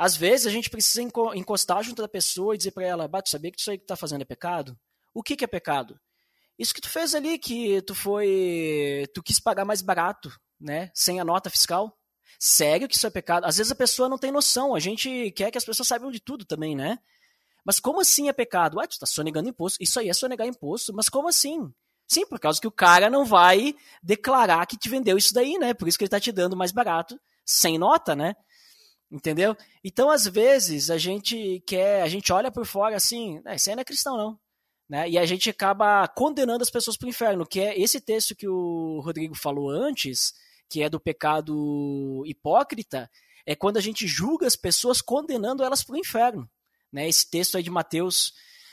Às vezes a gente precisa encostar junto da pessoa e dizer para ela, bate, sabia que isso aí que tu tá fazendo é pecado? O que, que é pecado? Isso que tu fez ali, que tu foi. Tu quis pagar mais barato, né? Sem a nota fiscal. Sério que isso é pecado? Às vezes a pessoa não tem noção. A gente quer que as pessoas saibam de tudo também, né? Mas como assim é pecado? Ah, tu tá sonegando imposto. Isso aí é sonegar imposto. Mas como assim? Sim, por causa que o cara não vai declarar que te vendeu isso daí, né? Por isso que ele tá te dando mais barato, sem nota, né? Entendeu? Então, às vezes, a gente quer, a gente olha por fora assim, ah, isso aí não é cristão, não. Né? E a gente acaba condenando as pessoas para o inferno, que é esse texto que o Rodrigo falou antes, que é do pecado hipócrita, é quando a gente julga as pessoas condenando elas para o inferno. Né? Esse texto aí de Mateus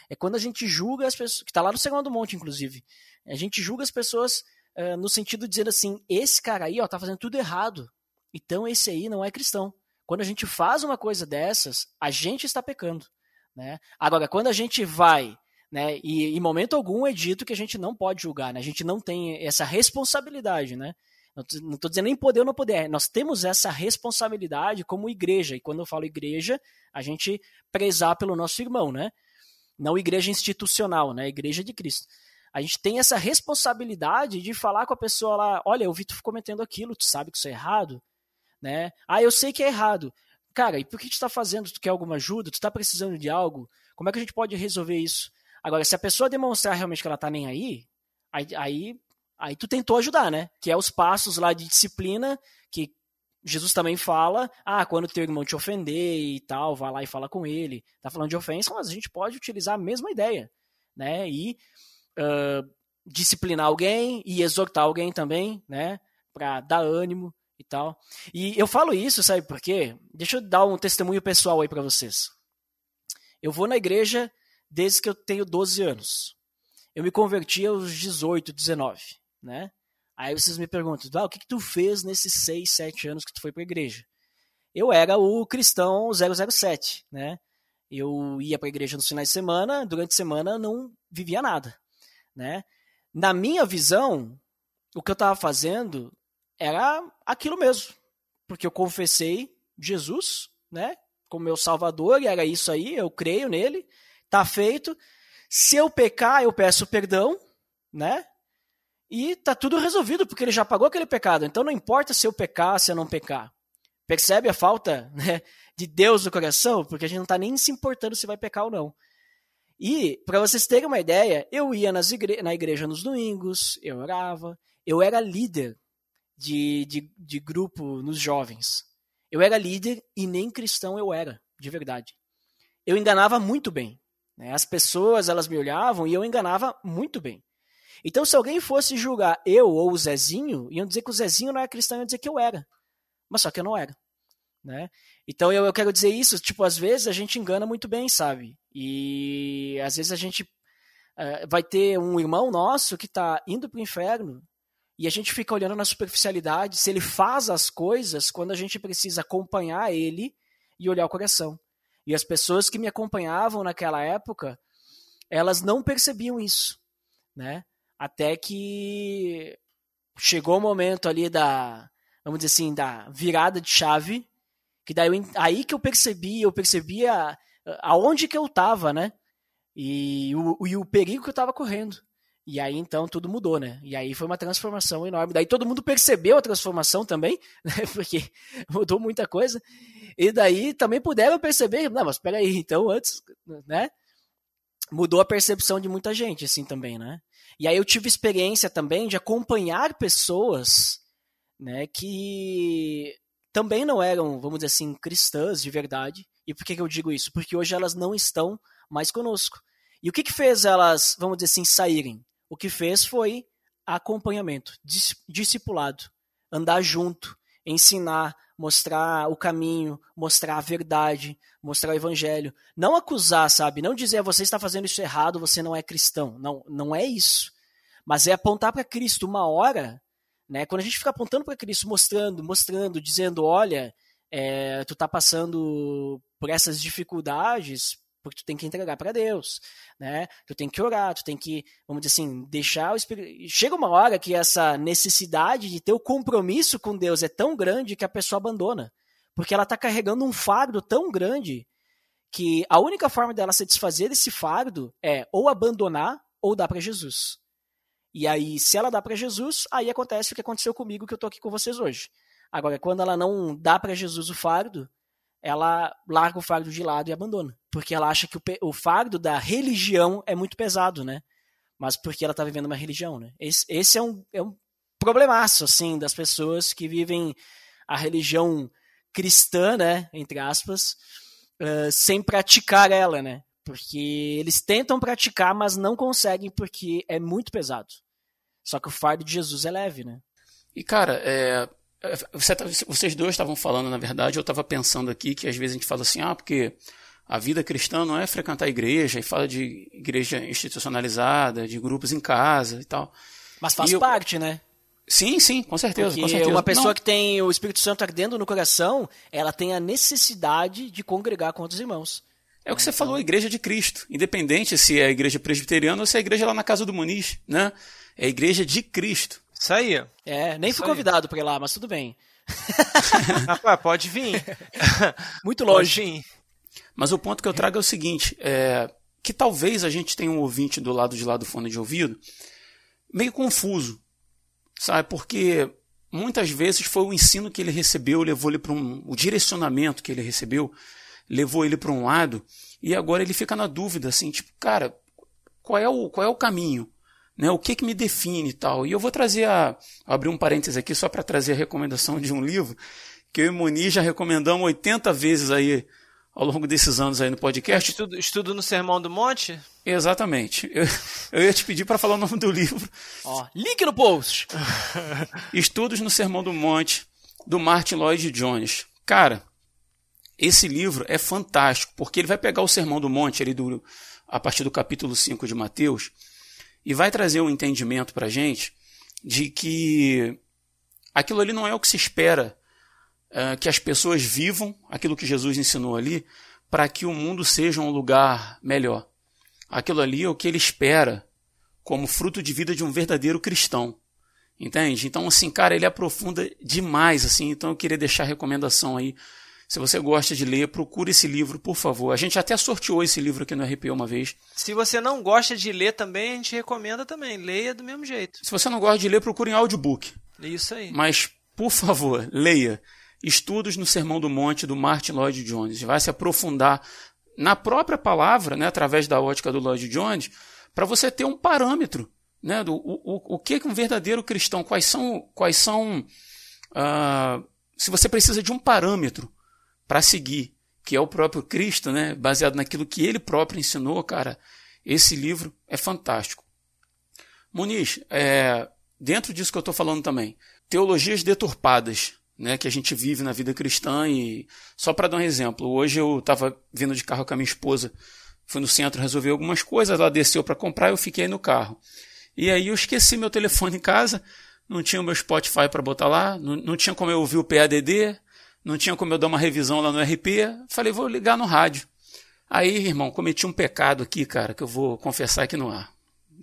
é quando a gente julga as pessoas, que está lá no Segundo Monte, inclusive. A gente julga as pessoas uh, no sentido de dizer assim: esse cara aí ó, tá fazendo tudo errado, então esse aí não é cristão. Quando a gente faz uma coisa dessas, a gente está pecando. Né? Agora, quando a gente vai, né, e em momento algum é dito que a gente não pode julgar, né? a gente não tem essa responsabilidade. Né? Não estou dizendo nem poder ou não poder, nós temos essa responsabilidade como igreja, e quando eu falo igreja, a gente prezar pelo nosso irmão, né? não igreja institucional, né? igreja de Cristo. A gente tem essa responsabilidade de falar com a pessoa lá, olha, eu vi tu cometendo aquilo, tu sabe que isso é errado, né? Ah, eu sei que é errado. Cara, e por que tu está fazendo? Tu quer alguma ajuda? Tu está precisando de algo? Como é que a gente pode resolver isso? Agora, se a pessoa demonstrar realmente que ela tá nem aí, aí, aí, aí tu tentou ajudar, né? Que é os passos lá de disciplina que Jesus também fala, ah, quando teu irmão te ofender e tal, vai lá e fala com ele. Tá falando de ofensa, mas a gente pode utilizar a mesma ideia, né? E uh, disciplinar alguém e exortar alguém também, né? Para dar ânimo e tal. E eu falo isso, sabe por quê? Deixa eu dar um testemunho pessoal aí para vocês. Eu vou na igreja desde que eu tenho 12 anos. Eu me converti aos 18, 19, né? Aí vocês me perguntam, ah, o que, que tu fez nesses 6, 7 anos que tu foi para a igreja? Eu era o cristão 007, né? Eu ia para a igreja nos finais de semana, durante a semana não vivia nada, né? Na minha visão, o que eu estava fazendo era aquilo mesmo. Porque eu confessei Jesus, né, como meu salvador, e era isso aí, eu creio nele, tá feito. Se eu pecar, eu peço perdão, né? E tá tudo resolvido, porque ele já pagou aquele pecado. Então não importa se eu pecar, se eu não pecar. Percebe a falta né, de Deus no coração? Porque a gente não está nem se importando se vai pecar ou não. E, para vocês terem uma ideia, eu ia nas igre na igreja nos domingos, eu orava, eu era líder de, de, de grupo nos jovens. Eu era líder e nem cristão eu era, de verdade. Eu enganava muito bem. Né? As pessoas elas me olhavam e eu enganava muito bem. Então, se alguém fosse julgar eu ou o Zezinho, iam dizer que o Zezinho não era cristão, iam dizer que eu era. Mas só que eu não era. Né? Então, eu, eu quero dizer isso, tipo, às vezes a gente engana muito bem, sabe? E às vezes a gente uh, vai ter um irmão nosso que está indo para o inferno e a gente fica olhando na superficialidade se ele faz as coisas quando a gente precisa acompanhar ele e olhar o coração. E as pessoas que me acompanhavam naquela época, elas não percebiam isso, né? Até que chegou o momento ali da, vamos dizer assim, da virada de chave, que daí eu, aí que eu percebi, eu percebia aonde que eu estava, né? E o, e o perigo que eu estava correndo. E aí então tudo mudou, né? E aí foi uma transformação enorme. Daí todo mundo percebeu a transformação também, né? Porque mudou muita coisa. E daí também puderam perceber, não, mas espera aí, então antes, né? Mudou a percepção de muita gente assim também, né? E aí eu tive experiência também de acompanhar pessoas, né, que também não eram, vamos dizer assim, cristãs de verdade. E por que, que eu digo isso? Porque hoje elas não estão mais conosco. E o que, que fez elas, vamos dizer assim, saírem? O que fez foi acompanhamento, discipulado, andar junto, ensinar, mostrar o caminho, mostrar a verdade, mostrar o evangelho. Não acusar, sabe? Não dizer você está fazendo isso errado, você não é cristão. Não, não é isso. Mas é apontar para Cristo uma hora, né? Quando a gente fica apontando para Cristo, mostrando, mostrando, dizendo, olha, é, tu está passando por essas dificuldades, porque tu tem que entregar para Deus, né? Tu tem que orar, tu tem que, vamos dizer assim, deixar o Espírito. Chega uma hora que essa necessidade de ter o compromisso com Deus é tão grande que a pessoa abandona, porque ela está carregando um fardo tão grande que a única forma dela se desfazer desse fardo é ou abandonar ou dar para Jesus. E aí, se ela dá para Jesus, aí acontece o que aconteceu comigo que eu tô aqui com vocês hoje. Agora, quando ela não dá para Jesus o fardo, ela larga o fardo de lado e abandona. Porque ela acha que o, o fardo da religião é muito pesado, né? Mas porque ela está vivendo uma religião, né? Esse, esse é, um, é um problemaço, assim, das pessoas que vivem a religião cristã, né? Entre aspas, uh, sem praticar ela, né? Porque eles tentam praticar, mas não conseguem porque é muito pesado. Só que o fardo de Jesus é leve, né? E, cara, é, vocês dois estavam falando, na verdade, eu estava pensando aqui que às vezes a gente fala assim, ah, porque a vida cristã não é frequentar a igreja, e fala de igreja institucionalizada, de grupos em casa e tal. Mas faz parte, né? Sim, sim, com certeza, Porque com certeza. uma pessoa não. que tem o Espírito Santo ardendo no coração, ela tem a necessidade de congregar com outros irmãos. É o que você então... falou, a igreja de Cristo. Independente se é a igreja presbiteriana ou se é a igreja lá na casa do Muniz, né? É a igreja de Cristo. Isso aí. É, nem Isso fui convidado para ir lá, mas tudo bem. Rapaz, pode vir. Muito longe. Pode vir. Mas o ponto que eu trago é o seguinte: é, que talvez a gente tenha um ouvinte do lado de lá do fone de ouvido meio confuso, sabe? Porque muitas vezes foi o ensino que ele recebeu, levou ele para um. o direcionamento que ele recebeu, levou ele para um lado, e agora ele fica na dúvida, assim, tipo, cara, qual é o, qual é o caminho? Né, o que, que me define e tal. E eu vou trazer a. abrir um parênteses aqui só para trazer a recomendação de um livro que eu e Moni já recomendamos 80 vezes aí ao longo desses anos aí no podcast. Estudo, estudo no Sermão do Monte? Exatamente. Eu, eu ia te pedir para falar o nome do livro. Ó, link no post. Estudos no Sermão do Monte, do Martin Lloyd Jones. Cara, esse livro é fantástico, porque ele vai pegar o Sermão do Monte ali do, a partir do capítulo 5 de Mateus e vai trazer um entendimento para a gente de que aquilo ali não é o que se espera uh, que as pessoas vivam, aquilo que Jesus ensinou ali, para que o mundo seja um lugar melhor. Aquilo ali é o que ele espera como fruto de vida de um verdadeiro cristão. Entende? Então, assim, cara, ele aprofunda demais, assim. Então, eu queria deixar a recomendação aí se você gosta de ler, procure esse livro, por favor. A gente até sorteou esse livro aqui no RP uma vez. Se você não gosta de ler também, a gente recomenda também. Leia do mesmo jeito. Se você não gosta de ler, procure em audiobook. Isso aí. Mas, por favor, leia. Estudos no Sermão do Monte, do Martin Lloyd Jones. Vai se aprofundar na própria palavra, né, através da ótica do Lloyd Jones, para você ter um parâmetro né, do o, o, o que é um verdadeiro cristão, quais são. Quais são uh, se você precisa de um parâmetro para seguir, que é o próprio Cristo, né? baseado naquilo que ele próprio ensinou, cara, esse livro é fantástico. Muniz, é, dentro disso que eu estou falando também, teologias deturpadas, né, que a gente vive na vida cristã e só para dar um exemplo, hoje eu estava vindo de carro com a minha esposa, fui no centro resolver algumas coisas, ela desceu para comprar, eu fiquei no carro. E aí eu esqueci meu telefone em casa, não tinha o meu Spotify para botar lá, não, não tinha como eu ouvir o PADD, não tinha como eu dar uma revisão lá no RP. Falei, vou ligar no rádio. Aí, irmão, cometi um pecado aqui, cara, que eu vou confessar aqui no ar.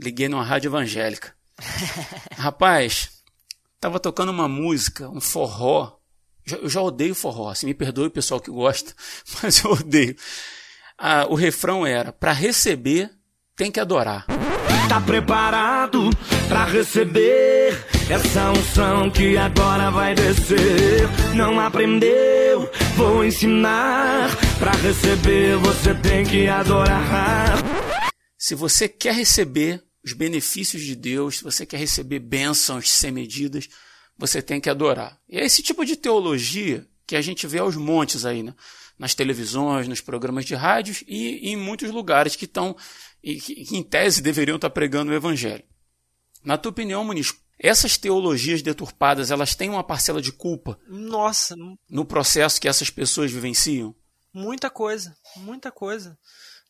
Liguei numa rádio evangélica. Rapaz, tava tocando uma música, um forró. Eu já odeio forró, assim, me perdoe o pessoal que gosta, mas eu odeio. Ah, o refrão era: para receber, tem que adorar. Tá preparado para receber essa unção que agora vai descer? Não aprendeu? Vou ensinar. Para receber, você tem que adorar. Se você quer receber os benefícios de Deus, se você quer receber bênçãos sem medidas, você tem que adorar. E é esse tipo de teologia que a gente vê aos montes aí, né? nas televisões, nos programas de rádios e, e em muitos lugares que estão, que, que em tese deveriam estar pregando o evangelho. Na tua opinião, Muniz, essas teologias deturpadas, elas têm uma parcela de culpa? Nossa, no processo que essas pessoas vivenciam? Muita coisa, muita coisa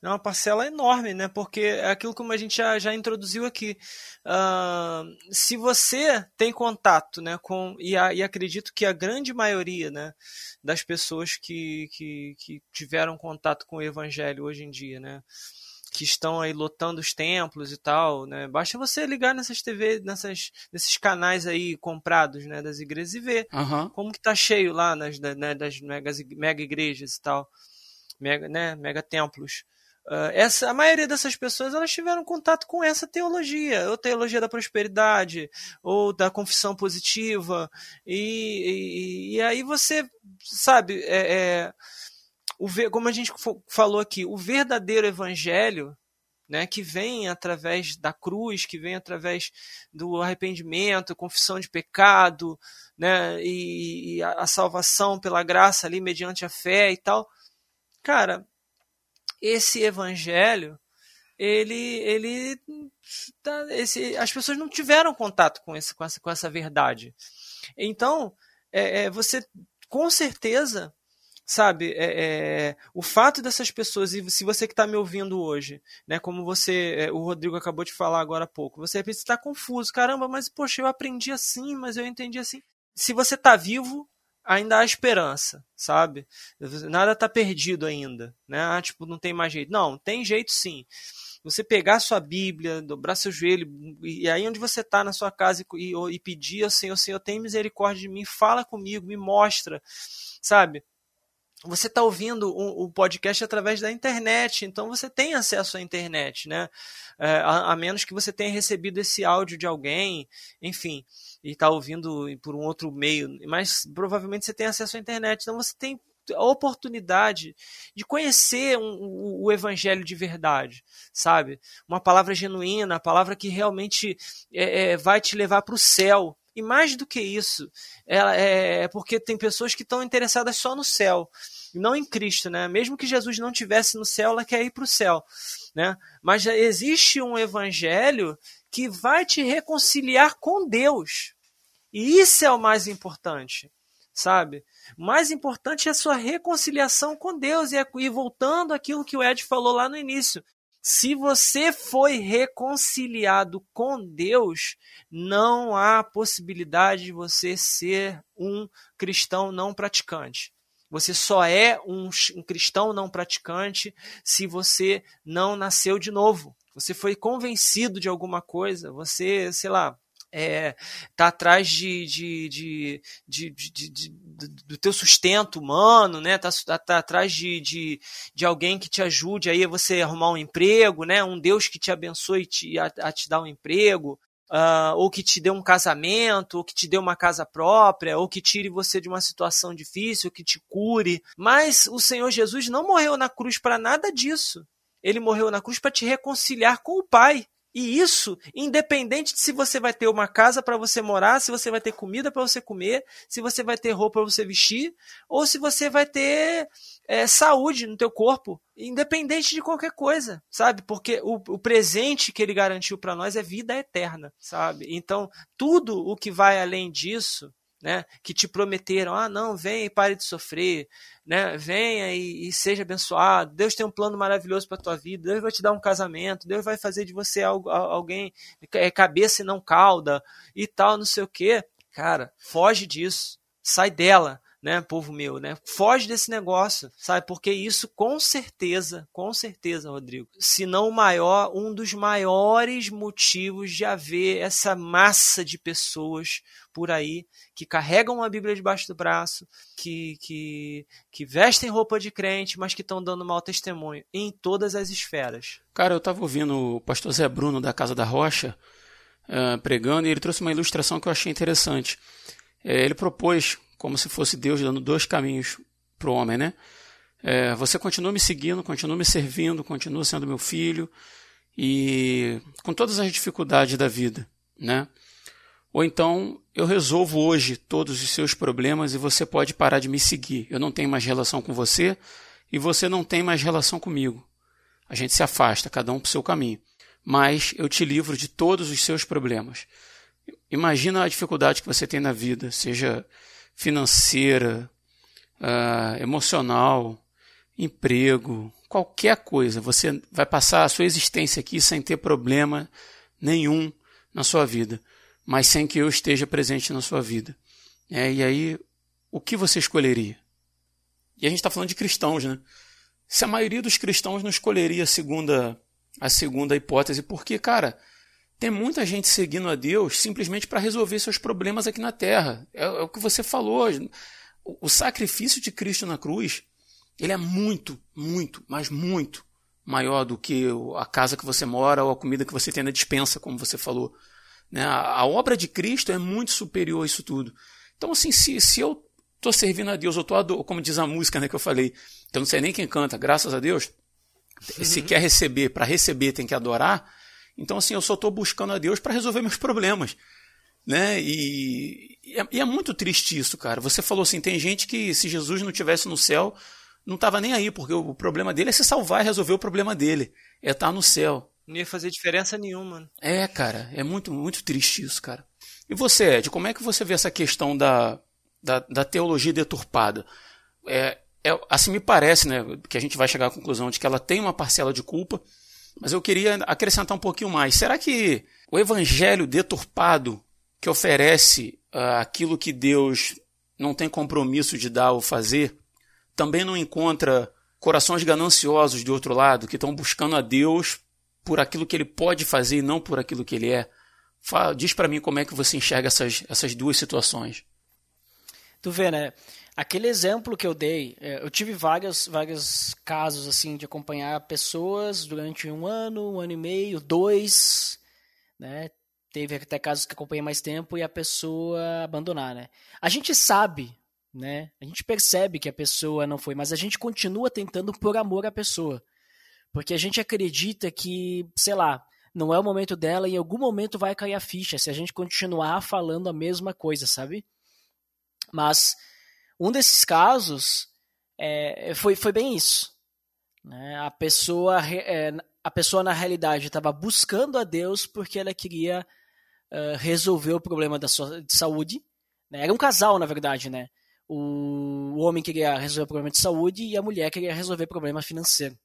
é uma parcela enorme, né? Porque é aquilo como a gente já, já introduziu aqui. Uh, se você tem contato, né, com e, a, e, acredito que a grande maioria, né, das pessoas que, que, que tiveram contato com o Evangelho hoje em dia, né, que estão aí lotando os templos e tal, né? Basta você ligar nessas TV, nessas, nesses canais aí comprados, né, das igrejas e ver uhum. como que tá cheio lá nas né, das mega, mega igrejas e tal, mega, né, mega templos. Uh, essa, a maioria dessas pessoas elas tiveram contato com essa teologia, ou teologia da prosperidade, ou da confissão positiva, e, e, e aí você sabe, é, é, o, como a gente falou aqui, o verdadeiro evangelho, né, que vem através da cruz, que vem através do arrependimento, confissão de pecado, né, e, e a, a salvação pela graça ali mediante a fé e tal, cara esse evangelho ele ele tá, esse, as pessoas não tiveram contato com esse com essa, com essa verdade. Então é, é, você com certeza sabe é, é, o fato dessas pessoas e se você que está me ouvindo hoje né como você é, o Rodrigo acabou de falar agora há pouco você está confuso caramba mas poxa eu aprendi assim mas eu entendi assim se você está vivo ainda há esperança, sabe? Nada está perdido ainda, né? Ah, tipo, não tem mais jeito. Não, tem jeito sim. Você pegar sua Bíblia, dobrar seu joelho, e aí onde você está na sua casa e, e, e pedir ao Senhor, Senhor, tem misericórdia de mim, fala comigo, me mostra, sabe? Você está ouvindo o, o, podcast através da internet, então você tem acesso à internet, né? É, a, a menos que você tenha recebido esse áudio de alguém, enfim e está ouvindo por um outro meio, mas provavelmente você tem acesso à internet, então você tem a oportunidade de conhecer um, o, o, evangelho de verdade, sabe? Uma palavra genuína, a palavra que realmente é, é, vai te levar para o céu. E mais do que isso, é, é porque tem pessoas que estão interessadas só no céu, não em Cristo, né? Mesmo que Jesus não tivesse no céu, ela quer ir para o céu, né? Mas existe um evangelho que vai te reconciliar com Deus. E isso é o mais importante, sabe? O mais importante é a sua reconciliação com Deus. E, é, e voltando àquilo que o Ed falou lá no início. Se você foi reconciliado com Deus, não há possibilidade de você ser um cristão não praticante. Você só é um, um, cristão não praticante se você não nasceu de novo. Você foi convencido de alguma coisa, você, sei lá, é, tá atrás de, de, de, de, do teu sustento humano, né? Tá, tá, tá, atrás de, de, de alguém que te ajude aí a você arrumar um emprego, né? Um Deus que te abençoe te, a, a te dar um emprego. Uh, ou que te dê um casamento, ou que te dê uma casa própria, ou que tire você de uma situação difícil, que te cure. Mas o Senhor Jesus não morreu na cruz para nada disso. Ele morreu na cruz para te reconciliar com o Pai. E isso, independente de se você vai ter uma casa para você morar, se você vai ter comida para você comer, se você vai ter roupa para você vestir, ou se você vai ter é, saúde no teu corpo, independente de qualquer coisa, sabe? Porque o, o presente que ele garantiu para nós é vida eterna, sabe? Então, tudo o que vai além disso, né, que te prometeram, ah, não, vem e pare de sofrer, né, venha e, e seja abençoado, Deus tem um plano maravilhoso para tua vida, Deus vai te dar um casamento, Deus vai fazer de você algo, alguém é, cabeça e não cauda e tal, não sei o que, cara, foge disso, sai dela, né, povo meu, né? Foge desse negócio, sabe? Porque isso com certeza, com certeza, Rodrigo, se não o maior, um dos maiores motivos de haver essa massa de pessoas por aí que carregam uma Bíblia debaixo do braço, que, que, que vestem roupa de crente, mas que estão dando mau testemunho em todas as esferas. Cara, eu estava ouvindo o pastor Zé Bruno da Casa da Rocha uh, pregando e ele trouxe uma ilustração que eu achei interessante. É, ele propôs como se fosse Deus dando dois caminhos para o homem, né? É, você continua me seguindo, continua me servindo, continua sendo meu filho e com todas as dificuldades da vida, né? Ou então eu resolvo hoje todos os seus problemas e você pode parar de me seguir. Eu não tenho mais relação com você e você não tem mais relação comigo. A gente se afasta, cada um para o seu caminho. Mas eu te livro de todos os seus problemas. Imagina a dificuldade que você tem na vida, seja financeira, uh, emocional, emprego, qualquer coisa. Você vai passar a sua existência aqui sem ter problema nenhum na sua vida, mas sem que eu esteja presente na sua vida. É, e aí, o que você escolheria? E a gente está falando de cristãos, né? Se a maioria dos cristãos não escolheria a segunda, a segunda hipótese, porque, cara, tem muita gente seguindo a Deus simplesmente para resolver seus problemas aqui na terra. É, é, o que você falou. O, o sacrifício de Cristo na cruz, ele é muito, muito, mas muito maior do que a casa que você mora ou a comida que você tem na dispensa, como você falou. Né? A, a obra de Cristo é muito superior a isso tudo. Então, assim, se, se eu estou servindo a Deus, eu estou, como diz a música né, que eu falei, então não sei nem quem canta, graças a Deus, uhum. se quer receber, para receber tem que adorar, então, assim, eu só estou buscando a Deus para resolver meus problemas. Né? E, e, é, e, é, muito triste isso, cara. Você falou assim: tem gente que se Jesus não tivesse no céu, não estava nem aí, porque o problema dele é se salvar e resolver o problema dele. É estar tá no céu. Não ia fazer diferença nenhuma. É, cara, é muito, muito triste isso, cara. E você, Ed, como é que você vê essa questão da, da, da teologia deturpada? É, é, assim me parece, né, que a gente vai chegar à conclusão de que ela tem uma parcela de culpa, mas eu queria acrescentar um pouquinho mais. Será que o evangelho deturpado que oferece uh, aquilo que Deus não tem compromisso de dar ou fazer, também não encontra corações gananciosos de outro lado, que estão buscando a Deus por aquilo que ele pode fazer e não por aquilo que ele é? Fala, diz para mim como é que você enxerga essas, essas duas situações. Tu vê, né? Aquele exemplo que eu dei, é, eu tive vários, vários casos assim de acompanhar pessoas durante um ano, um ano e meio, dois, né? Teve até casos que acompanhei mais tempo e a pessoa abandonar, né? A gente sabe, né? A gente percebe que a pessoa não foi, mas a gente continua tentando por amor à pessoa. Porque a gente acredita que, sei lá, não é o momento dela e em algum momento vai cair a ficha se a gente continuar falando a mesma coisa, sabe? Mas um desses casos é, foi, foi bem isso. Né? A, pessoa, é, a pessoa, na realidade, estava buscando a Deus porque ela queria uh, resolver o problema da sua de saúde. Né? Era um casal, na verdade, né? O, o homem queria resolver o problema de saúde e a mulher queria resolver o problema financeiro.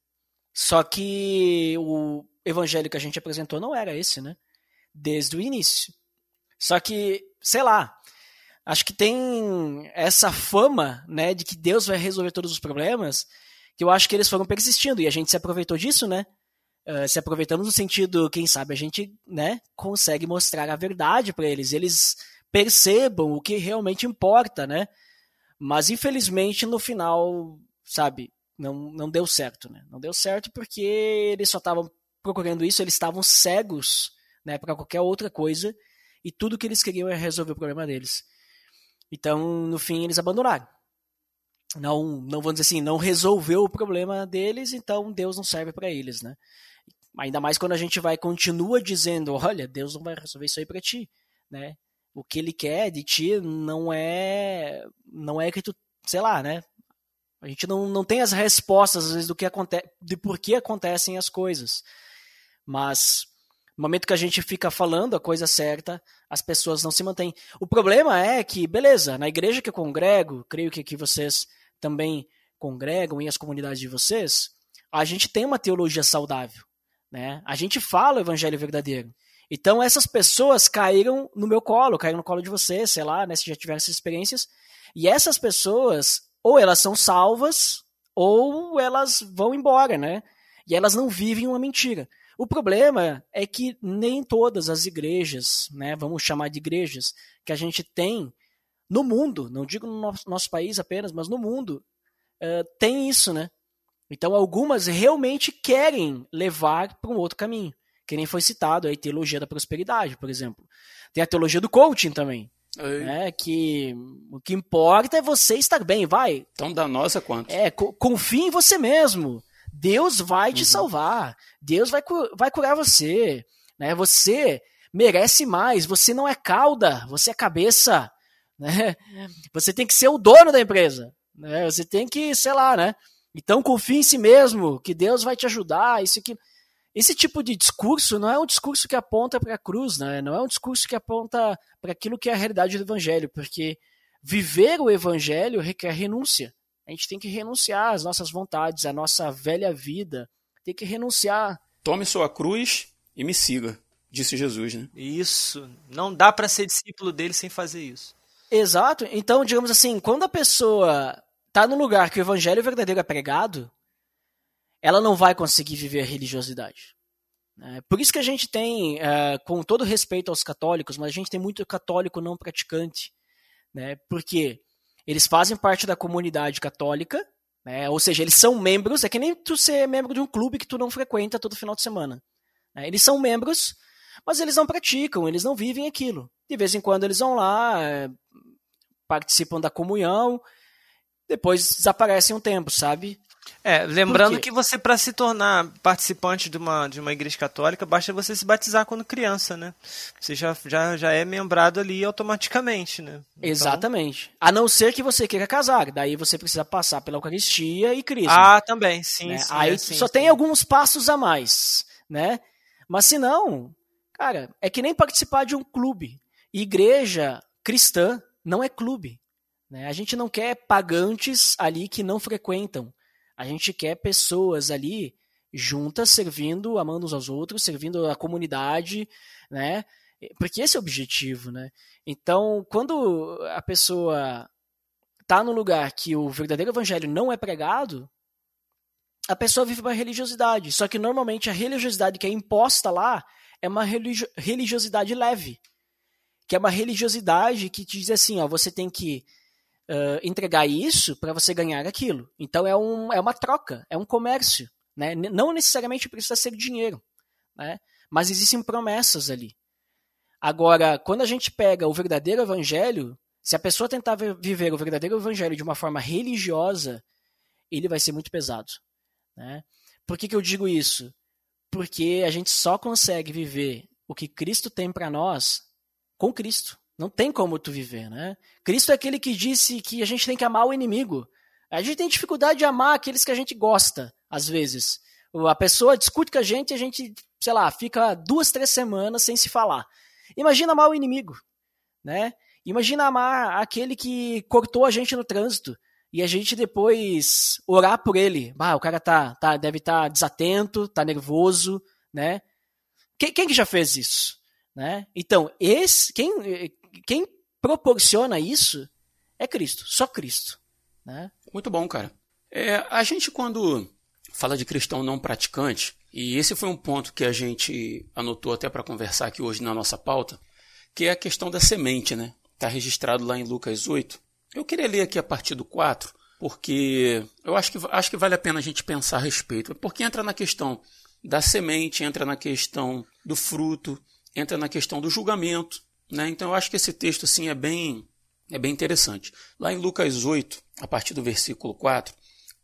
Só que o evangelho que a gente apresentou não era esse, né? Desde o início. Só que, sei lá, acho que tem essa fama, né, de que Deus vai resolver todos os problemas, que eu acho que eles foram persistindo e a gente se aproveitou disso, né? Uh, se aproveitamos no sentido, quem sabe a gente, né, consegue mostrar a verdade para eles, eles percebam o que realmente importa, né? Mas infelizmente no final, sabe, não, não deu certo, né? Não deu certo porque eles só estavam procurando isso, eles estavam cegos, né, para qualquer outra coisa e tudo que eles queriam é resolver o problema deles. Então, no fim, eles abandonaram. Não, não vamos dizer assim, não resolveu o problema deles, então Deus não serve para eles, né? Ainda mais quando a gente vai continua dizendo, olha, Deus não vai resolver isso aí para ti, né? O que ele quer de ti não é não é que tu, sei lá, né? A gente não, não tem as respostas às vezes do que acontece, de por que acontecem as coisas. Mas No momento que a gente fica falando a coisa certa, as pessoas não se mantêm. O problema é que, beleza, na igreja que eu congrego, creio que aqui vocês também congregam e as comunidades de vocês, a gente tem uma teologia saudável. Né? A gente fala o evangelho verdadeiro. Então essas pessoas caíram no meu colo, caíram no colo de vocês, sei lá, né, se já tiveram essas experiências. E essas pessoas, ou elas são salvas, ou elas vão embora, né? E elas não vivem uma mentira. O problema é que nem todas as igrejas, né, vamos chamar de igrejas, que a gente tem no mundo, não digo no nosso, nosso país apenas, mas no mundo, uh, tem isso, né? Então algumas realmente querem levar para um outro caminho, que nem foi citado a teologia da prosperidade, por exemplo. Tem a teologia do coaching também, né, que o que importa é você estar bem, vai. Então da nossa quanto? É, confie em você mesmo. Deus vai te uhum. salvar. Deus vai, vai curar você. Né? Você merece mais. Você não é cauda, você é cabeça. Né? Você tem que ser o dono da empresa. Né? Você tem que, sei lá, né? Então confie em si mesmo, que Deus vai te ajudar. Isso aqui. Esse tipo de discurso não é um discurso que aponta para a cruz, né? não é um discurso que aponta para aquilo que é a realidade do evangelho, porque viver o evangelho requer renúncia. A gente tem que renunciar às nossas vontades, à nossa velha vida. Tem que renunciar. Tome sua cruz e me siga, disse Jesus, né? Isso. Não dá para ser discípulo dele sem fazer isso. Exato. Então, digamos assim, quando a pessoa está no lugar que o evangelho verdadeiro é pregado, ela não vai conseguir viver a religiosidade. É, por isso que a gente tem, é, com todo respeito aos católicos, mas a gente tem muito católico não praticante. Né? Porque eles fazem parte da comunidade católica, né? ou seja, eles são membros, é que nem tu ser membro de um clube que tu não frequenta todo final de semana. Né? Eles são membros, mas eles não praticam, eles não vivem aquilo. De vez em quando eles vão lá, é, participam da comunhão, depois desaparecem um tempo, sabe? É, lembrando que você, para se tornar participante de uma, de uma igreja católica, basta você se batizar quando criança, né? Você já, já, já é membrado ali automaticamente, né? Então... Exatamente. A não ser que você queira casar, daí você precisa passar pela Eucaristia e Cristo. Ah, também, sim. Né? sim Aí é, sim, só sim. tem alguns passos a mais, né? Mas se não, cara, é que nem participar de um clube. Igreja cristã não é clube. Né? A gente não quer pagantes ali que não frequentam. A gente quer pessoas ali juntas, servindo, amando uns aos outros, servindo a comunidade, né? Porque esse é o objetivo, né? Então, quando a pessoa está no lugar que o verdadeiro evangelho não é pregado, a pessoa vive uma religiosidade. Só que normalmente a religiosidade que é imposta lá é uma religiosidade leve. Que é uma religiosidade que diz assim, ó, você tem que uh, entregar isso para você ganhar aquilo. Então é, um, é uma troca, é um comércio. Né? Não necessariamente precisa ser dinheiro, né? mas existem promessas ali. Agora, quando a gente pega o verdadeiro evangelho, se a pessoa tentar viver o verdadeiro evangelho de uma forma religiosa, ele vai ser muito pesado. Né? Por que, que eu digo isso? Porque a gente só consegue viver o que Cristo tem para nós com Cristo. Não tem como tu viver, né? Cristo é aquele que disse que a gente tem que amar o inimigo. A gente tem dificuldade de amar aqueles que a gente gosta, às vezes. A pessoa discute com a gente e a gente, sei lá, fica duas, três semanas sem se falar. Imagina amar o inimigo, né? Imagina amar aquele que cortou a gente no trânsito e a gente depois orar por ele. Ah, o cara tá, tá deve estar tá desatento, tá nervoso, né? Quem, quem que já fez isso? Né? Então, esse, quem, quem proporciona isso é Cristo, só Cristo. Né? Muito bom, cara. É, a gente, quando fala de cristão não praticante, e esse foi um ponto que a gente anotou até para conversar aqui hoje na nossa pauta, que é a questão da semente, né? Está registrado lá em Lucas 8. Eu queria ler aqui a partir do 4, porque eu acho que, acho que vale a pena a gente pensar a respeito. Porque entra na questão da semente, entra na questão do fruto, entra na questão do julgamento. Né? Então eu acho que esse texto assim, é, bem, é bem interessante. Lá em Lucas 8, a partir do versículo 4,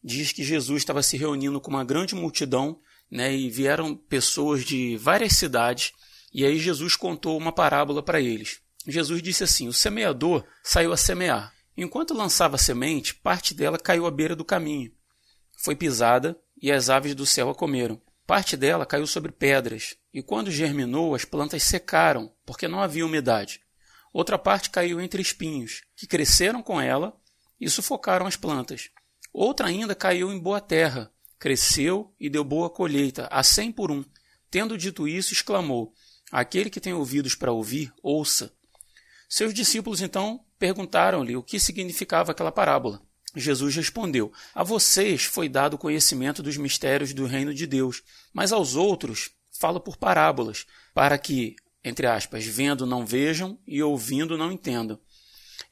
diz que Jesus estava se reunindo com uma grande multidão né, e vieram pessoas de várias cidades. E aí Jesus contou uma parábola para eles. Jesus disse assim: O semeador saiu a semear. Enquanto lançava a semente, parte dela caiu à beira do caminho. Foi pisada e as aves do céu a comeram. Parte dela caiu sobre pedras, e quando germinou, as plantas secaram, porque não havia umidade. Outra parte caiu entre espinhos, que cresceram com ela e sufocaram as plantas. Outra ainda caiu em boa terra, cresceu e deu boa colheita, a cem por um. Tendo dito isso, exclamou: Aquele que tem ouvidos para ouvir, ouça. Seus discípulos então perguntaram-lhe o que significava aquela parábola. Jesus respondeu: A vocês foi dado conhecimento dos mistérios do reino de Deus, mas aos outros falo por parábolas, para que, entre aspas, vendo não vejam e ouvindo não entendam.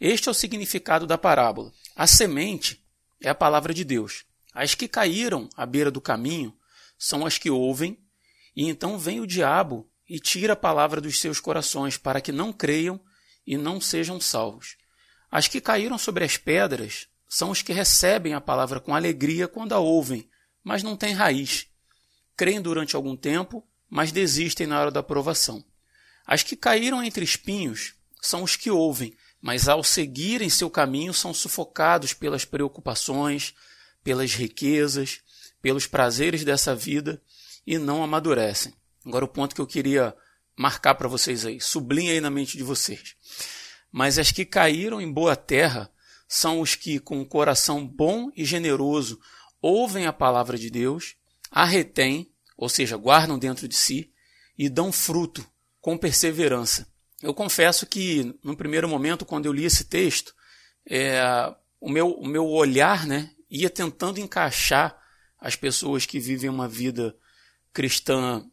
Este é o significado da parábola. A semente é a palavra de Deus. As que caíram à beira do caminho são as que ouvem, e então vem o diabo e tira a palavra dos seus corações, para que não creiam e não sejam salvos. As que caíram sobre as pedras são os que recebem a palavra com alegria quando a ouvem, mas não têm raiz. Creem durante algum tempo, mas desistem na hora da provação. As que caíram entre espinhos são os que ouvem, mas ao seguirem seu caminho são sufocados pelas preocupações, pelas riquezas, pelos prazeres dessa vida e não amadurecem. Agora o ponto que eu queria marcar para vocês aí, sublinha aí na mente de vocês. Mas as que caíram em boa terra são os que, com um coração bom e generoso, ouvem a palavra de Deus, a retêm, ou seja, guardam dentro de si, e dão fruto com perseverança. Eu confesso que, no primeiro momento, quando eu li esse texto, é, o, meu, o meu olhar né, ia tentando encaixar as pessoas que vivem uma vida cristã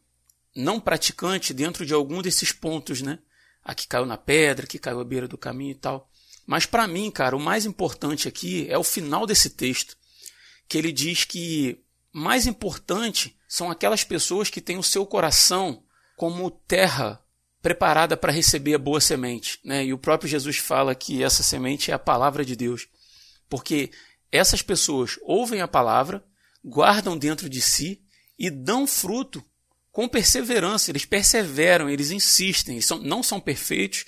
não praticante dentro de algum desses pontos, né? A que caiu na pedra, que caiu à beira do caminho e tal. Mas para mim, cara, o mais importante aqui é o final desse texto, que ele diz que mais importante são aquelas pessoas que têm o seu coração como terra preparada para receber a boa semente. Né? E o próprio Jesus fala que essa semente é a palavra de Deus. Porque essas pessoas ouvem a palavra, guardam dentro de si e dão fruto com perseverança. Eles perseveram, eles insistem, eles são, não são perfeitos,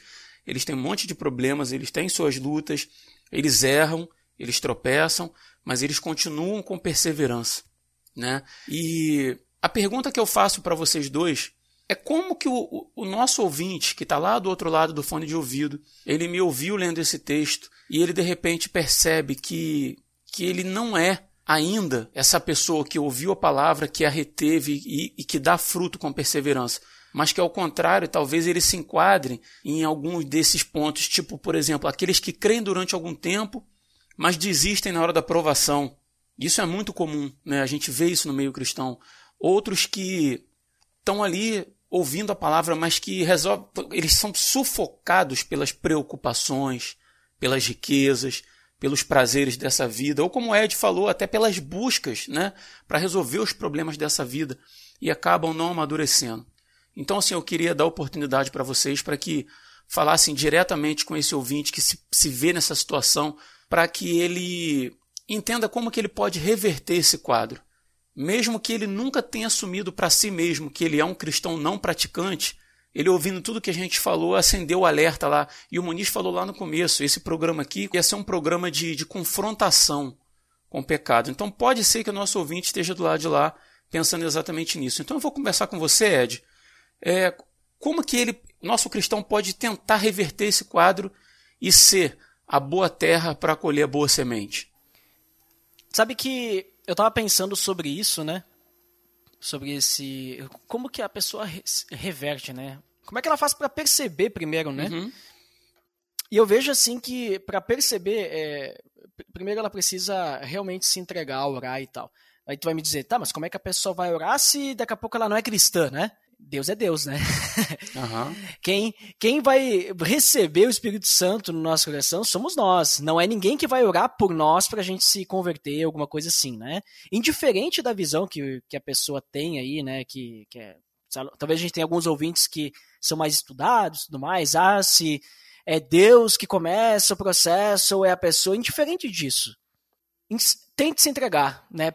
eles têm um monte de problemas, eles têm suas lutas, eles erram, eles tropeçam, mas eles continuam com perseverança, né? E a pergunta que eu faço para vocês dois é como que o, o nosso ouvinte, que está lá do outro lado do fone de ouvido, ele me ouviu lendo esse texto e ele de repente percebe que, que ele não é ainda essa pessoa que ouviu a palavra, que a reteve e, e que dá fruto com perseverança mas que ao contrário, talvez eles se enquadrem em alguns desses pontos, tipo, por exemplo, aqueles que creem durante algum tempo, mas desistem na hora da provação. Isso é muito comum, né? A gente vê isso no meio cristão. Outros que estão ali ouvindo a palavra, mas que resolve, eles são sufocados pelas preocupações, pelas riquezas, pelos prazeres dessa vida, ou como Ed falou, até pelas buscas, né, para resolver os problemas dessa vida e acabam não amadurecendo. Então, assim, eu queria dar oportunidade para vocês para que falassem diretamente com esse ouvinte que se, se vê nessa situação, para que ele entenda como que ele pode reverter esse quadro. Mesmo que ele nunca tenha assumido para si mesmo que ele é um cristão não praticante, ele ouvindo tudo que a gente falou, acendeu o alerta lá. E o Muniz falou lá no começo: esse programa aqui ia ser um programa de, de confrontação com o pecado. Então pode ser que o nosso ouvinte esteja do lado de lá pensando exatamente nisso. Então eu vou conversar com você, Ed, é, como que ele, nosso cristão pode tentar reverter esse quadro e ser a boa terra para colher a boa semente? Sabe que eu estava pensando sobre isso, né? Sobre esse. Como que a pessoa reverte, né? Como é que ela faz para perceber primeiro, né? Uhum. E eu vejo assim que para perceber, é, primeiro ela precisa realmente se entregar, orar e tal. Aí tu vai me dizer, tá, mas como é que a pessoa vai orar se daqui a pouco ela não é cristã, né? Deus é Deus, né? Uhum. Quem, quem vai receber o Espírito Santo no nosso coração somos nós. Não é ninguém que vai orar por nós para a gente se converter, alguma coisa assim, né? Indiferente da visão que, que a pessoa tem aí, né? Que, que é, talvez a gente tenha alguns ouvintes que são mais estudados e tudo mais. Ah, se é Deus que começa o processo ou é a pessoa. Indiferente disso. Tente se entregar, né?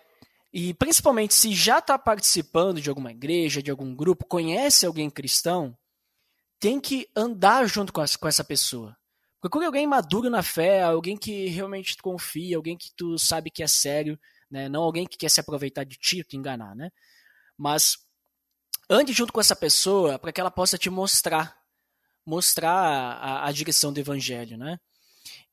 E principalmente se já está participando de alguma igreja, de algum grupo, conhece alguém cristão, tem que andar junto com, essa pessoa. Procure alguém maduro na fé, alguém que realmente confia, alguém que tu sabe que é sério, né? não alguém que quer se aproveitar de ti, te enganar, né? Mas ande junto com essa pessoa para que ela possa te mostrar, mostrar a, a direção do evangelho, né?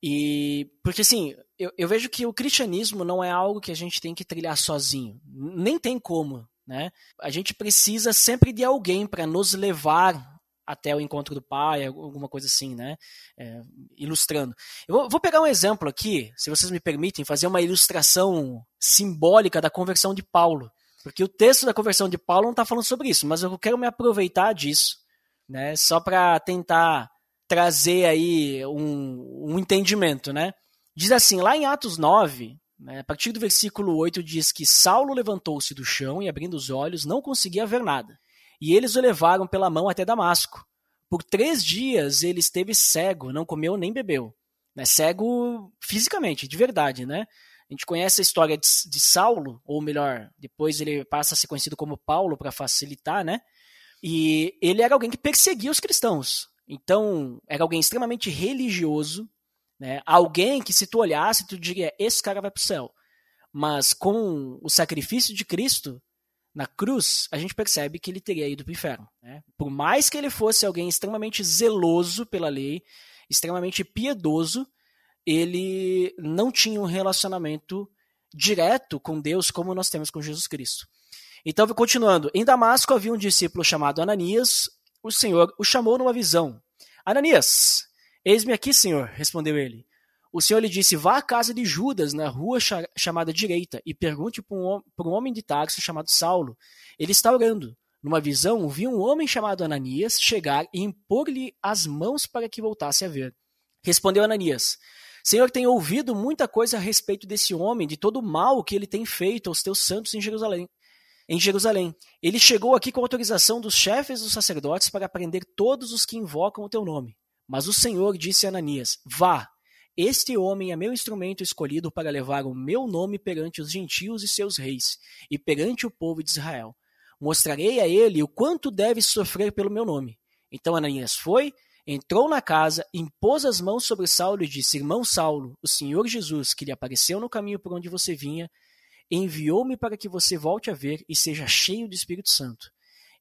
E porque assim, eu, eu, vejo que o cristianismo não é algo que a gente tem que trilhar sozinho, nem tem como, né? A gente precisa sempre de alguém para nos levar até o encontro do pai, alguma coisa assim, né? É, ilustrando. Eu vou, vou, pegar um exemplo aqui, se vocês me permitem, fazer uma ilustração simbólica da conversão de Paulo. Porque o texto da conversão de Paulo não está falando sobre isso, mas eu quero me aproveitar disso, né? Só para tentar trazer aí um, um, entendimento, né? Diz assim, lá em Atos 9, né, a partir do versículo 8, diz que Saulo levantou-se do chão e, abrindo os olhos, não conseguia ver nada. E eles o levaram pela mão até Damasco. Por três dias ele esteve cego, não comeu nem bebeu. Né? Cego fisicamente, de verdade, né? A gente conhece a história de, de Saulo, ou melhor, depois ele passa a ser conhecido como Paulo para facilitar, né? E ele era alguém que perseguia os cristãos. Então, era alguém extremamente religioso, né? Alguém que se tu olhasse, tu diria, esse cara vai para o céu. Mas com o sacrifício de Cristo, na cruz, a gente percebe que ele teria ido para o inferno. Né? Por mais que ele fosse alguém extremamente zeloso pela lei, extremamente piedoso, ele não tinha um relacionamento direto com Deus como nós temos com Jesus Cristo. Então, continuando, em Damasco havia um discípulo chamado Ananias, o Senhor o chamou numa visão. Ananias, eis-me aqui, Senhor, respondeu ele. O Senhor lhe disse: Vá à casa de Judas, na rua chamada Direita, e pergunte por um, um homem de Tarso chamado Saulo. Ele está orando. Numa visão, vi um homem chamado Ananias chegar e impor-lhe as mãos para que voltasse a ver. Respondeu Ananias: Senhor, tenho ouvido muita coisa a respeito desse homem, de todo o mal que ele tem feito aos teus santos em Jerusalém. Em Jerusalém. Ele chegou aqui com autorização dos chefes dos sacerdotes para prender todos os que invocam o teu nome. Mas o Senhor disse a Ananias: Vá, este homem é meu instrumento escolhido para levar o meu nome perante os gentios e seus reis, e perante o povo de Israel. Mostrarei a ele o quanto deve sofrer pelo meu nome. Então Ananias foi, entrou na casa, impôs as mãos sobre Saulo e disse: Irmão Saulo, o Senhor Jesus, que lhe apareceu no caminho por onde você vinha, enviou-me para que você volte a ver e seja cheio do Espírito Santo.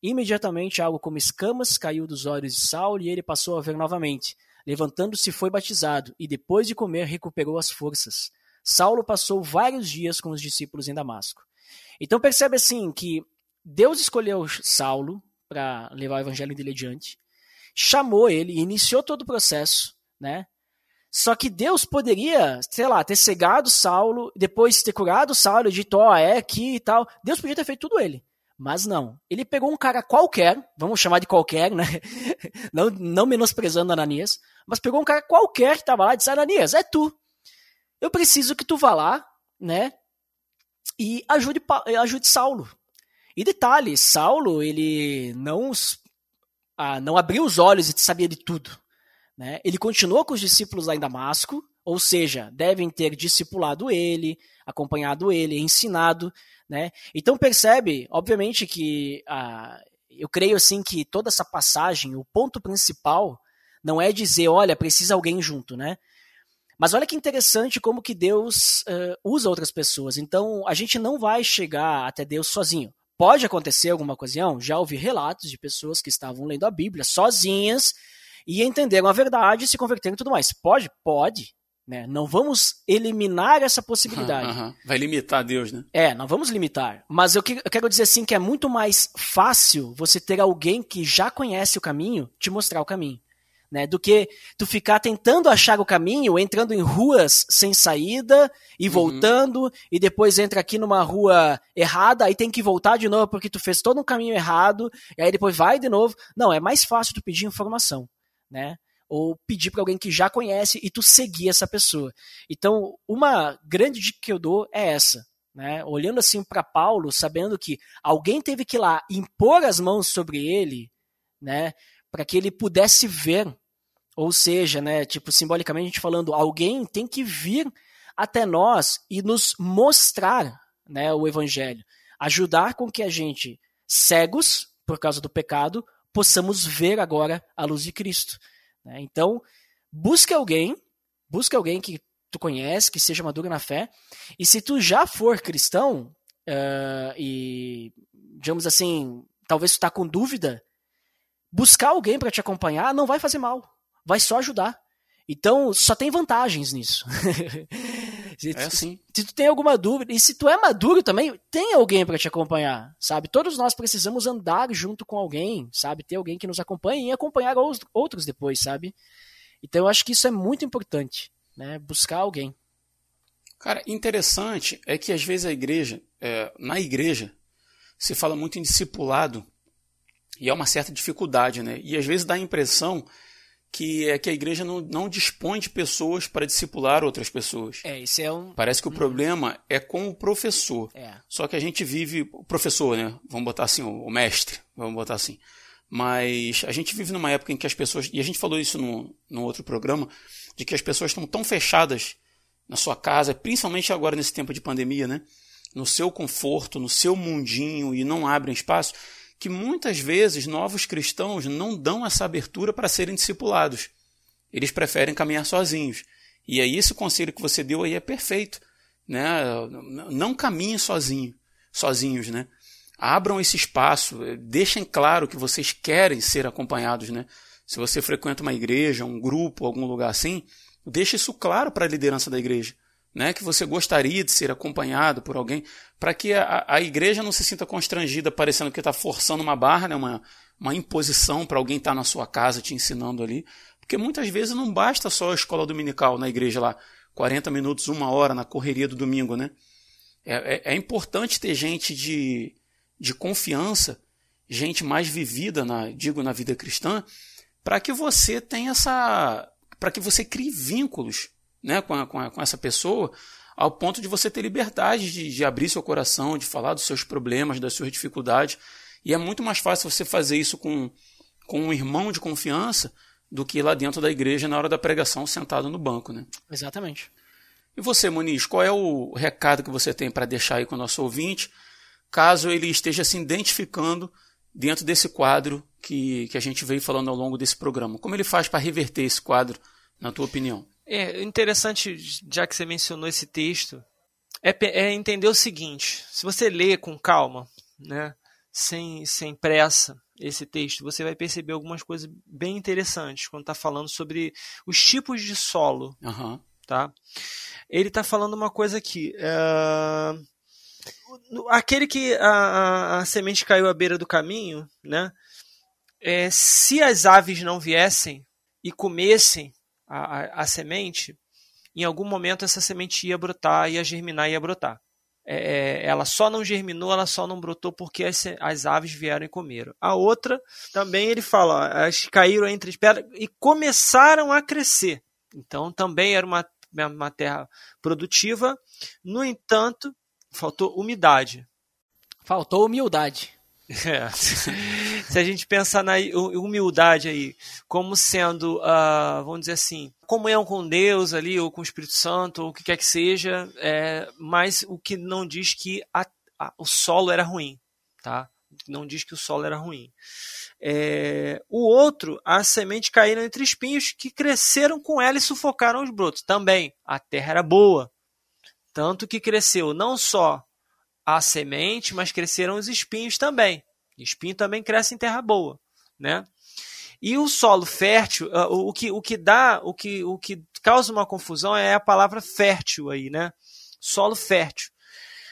Imediatamente algo como escamas caiu dos olhos de Saulo e ele passou a ver novamente. Levantando-se, foi batizado e, depois de comer, recuperou as forças. Saulo passou vários dias com os discípulos em Damasco. Então percebe assim que Deus escolheu Saulo para levar o evangelho dele adiante, chamou ele, iniciou todo o processo, né? Só que Deus poderia, sei lá, ter cegado Saulo, depois ter curado Saulo, dito, ó, é aqui e tal. Deus podia ter feito tudo ele. Mas não. Ele pegou um cara qualquer, vamos chamar de qualquer, né? não, não menosprezando Ananias, mas pegou um cara qualquer que estava lá e disse: Ananias, é tu. Eu preciso que tu vá lá, né? E ajude, ajude Saulo. E detalhe: Saulo, ele não, ah, não abriu os olhos e sabia de tudo. Né? Ele continuou com os discípulos lá em Damasco, ou seja, devem ter discipulado ele, acompanhado ele, ensinado, né? Então percebe, obviamente, que ah, eu creio assim que toda essa passagem, o ponto principal não é dizer, olha, precisa alguém junto, né? Mas olha que interessante como que Deus uh, usa outras pessoas. Então a gente não vai chegar até Deus sozinho. Pode acontecer alguma ocasião, já ouvi relatos de pessoas que estavam lendo a Bíblia sozinhas e entenderam a verdade e se converteram e tudo mais. Pode? Pode. Né? Não vamos eliminar essa possibilidade. Uhum, uhum. Vai limitar Deus, né? É, não vamos limitar. Mas eu, que, eu quero dizer assim que é muito mais fácil você ter alguém que já conhece o caminho te mostrar o caminho. Né, do que tu ficar tentando achar o caminho, entrando em ruas sem saída e uhum. voltando, uhum. e depois entra aqui numa rua errada, aí tem que voltar de novo porque tu fez todo um caminho errado, e aí depois vai de novo. Não, é mais fácil tu pedir informação, né? ou pedir para alguém que já conhece e tu seguir essa pessoa. Então, uma grande dica que eu dou é essa. Né? Olhando assim para Paulo, sabendo que alguém teve que ir lá impor as mãos sobre ele, né, para que ele pudesse ver, ou seja, né, tipo simbolicamente falando, alguém tem que vir até nós e nos mostrar, né, o evangelho, ajudar com que a gente cegos por causa do pecado possamos ver agora a luz de Cristo. Né? Então, busque alguém, busque alguém que tu conhece, que seja maduro na fé, e se tu já for cristão uh, e digamos assim, talvez tu tá com dúvida, buscar alguém para te acompanhar não vai fazer mal, vai só ajudar. Então, só tem vantagens nisso. se, é assim. Se tu tem alguma dúvida, e se tu é maduro também, tem alguém para te acompanhar, sabe? Todos nós precisamos andar junto com alguém, sabe? Ter alguém que nos acompanhe e acompanhar os outros depois, sabe? Então, eu acho que isso é muito importante, né? Buscar alguém. Cara, interessante é que às vezes a igreja, é, na igreja, se fala muito em discipulado e há uma certa dificuldade, né? E às vezes dá a impressão que é que a igreja não, não dispõe de pessoas para discipular outras pessoas. É, isso é um. Parece que o hum. problema é com o professor. É. Só que a gente vive. O professor, né? Vamos botar assim, o, mestre, vamos botar assim. Mas a gente vive numa época em que as pessoas. E a gente falou isso no, no outro programa, de que as pessoas estão tão fechadas na sua casa, principalmente agora nesse tempo de pandemia, né? No seu conforto, no seu mundinho e não abrem espaço que muitas vezes novos cristãos não dão essa abertura para serem discipulados. Eles preferem caminhar sozinhos. E aí esse conselho que você deu aí é perfeito, né? Não caminhem sozinho, sozinhos, né? Abram esse espaço, deixem claro que vocês querem ser acompanhados, né? Se você frequenta uma igreja, um grupo, algum lugar assim, deixe isso claro para a liderança da igreja né, que você gostaria de ser acompanhado por alguém, para que a, a igreja não se sinta constrangida, parecendo que está forçando uma barra, né, uma, uma imposição para alguém estar tá na sua casa te ensinando ali. Porque muitas vezes não basta só a escola dominical na igreja lá, 40 minutos, uma hora na correria do domingo, né? É, é, é importante ter gente de, de confiança, gente mais vivida, na, digo, na vida cristã, para que você tenha essa. para que você crie vínculos né, com, a, com, a, com essa pessoa, ao ponto de você ter liberdade de, de abrir seu coração, de falar dos seus problemas, das suas dificuldades. E é muito mais fácil você fazer isso com, com um irmão de confiança do que lá dentro da igreja na hora da pregação sentado no banco, né? Exatamente. E você, Muniz, qual é o recado que você tem para deixar aí com o nosso ouvinte, caso ele esteja se identificando dentro desse quadro que, que a gente veio falando ao longo desse programa? Como ele faz para reverter esse quadro, na tua opinião? É interessante, já que você mencionou esse texto, é, é entender o seguinte: se você lê com calma, né, sem, sem pressa, esse texto, você vai perceber algumas coisas bem interessantes quando está falando sobre os tipos de solo. Uhum. Tá? Ele está falando uma coisa aqui. Uh, aquele que a, a, a, semente caiu à beira do caminho, né? É, se as aves não viessem e comessem a, a, a semente, em algum momento essa semente ia brotar, ia germinar, ia brotar. É, é, ela só não germinou, ela só não brotou porque as, as, aves vieram e comeram. A outra, também ele fala, as caíram entre as pedras e começaram a crescer. Então também era uma, uma terra produtiva, no entanto, faltou umidade. Faltou humildade. É. Se a gente pensar na humildade aí, como sendo, uh, vamos dizer assim, comunhão com Deus ali, ou com o Espírito Santo, ou o que quer que seja, é, mas o que não diz que a, a, o solo era ruim, tá? Não diz que o solo era ruim. É, o outro, a semente caíram entre espinhos que cresceram com ela e sufocaram os brotos. Também, a terra era boa. Tanto que cresceu não só a semente, mas cresceram os espinhos também. Espinho também cresce em terra boa, né? E o solo fértil, ah, o que, o que dá, o que, o que causa uma confusão é a palavra fértil aí, né? Solo fértil.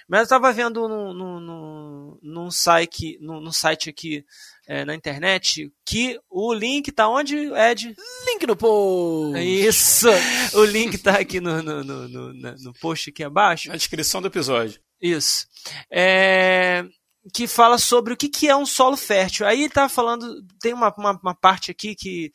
Mas eu estava vendo num, num, num, site, num, num site aqui é, na internet que o link tá onde, Ed? Link no post! Isso! O link tá aqui no, no, no, no, no post aqui abaixo. Na descrição do episódio. Isso. É, que fala sobre o que, que é um solo fértil. Aí ele está falando, tem uma, uma, uma, parte aqui que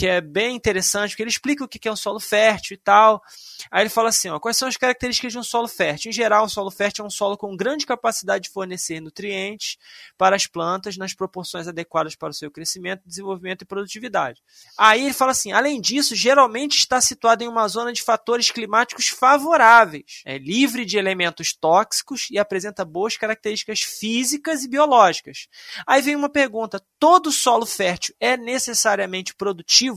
que é bem interessante, porque ele explica o que é um solo fértil e tal. Aí ele fala assim: ó, quais são as características de um solo fértil? Em geral, um solo fértil é um solo com grande capacidade de fornecer nutrientes para as plantas nas proporções adequadas para o seu crescimento, desenvolvimento e produtividade. Aí ele fala assim: além disso, geralmente está situado em uma zona de fatores climáticos favoráveis, é livre de elementos tóxicos e apresenta boas características físicas e biológicas. Aí vem uma pergunta: todo solo fértil é necessariamente produtivo?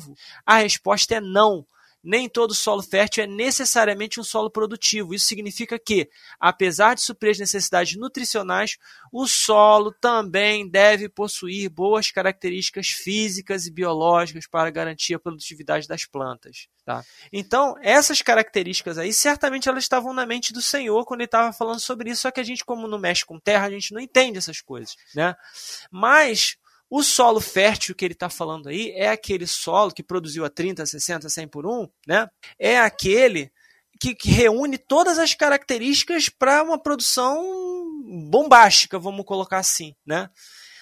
A resposta é não. nem todo solo fértil é necessariamente um solo produtivo. Isso significa que, apesar de suprir as necessidades nutricionais, o solo também deve possuir boas características físicas e biológicas para garantir a produtividade das plantas. Tá? Então, essas características aí, certamente elas estavam na mente do Senhor quando ele estava falando sobre isso, só que a gente, como não mexe com terra, a gente não entende essas coisas. Né? Mas o solo fértil que ele está falando aí é aquele solo que produziu a 30, 60, 100 por 1, né? É aquele que, que reúne todas as características para uma produção bombástica, vamos colocar assim, né?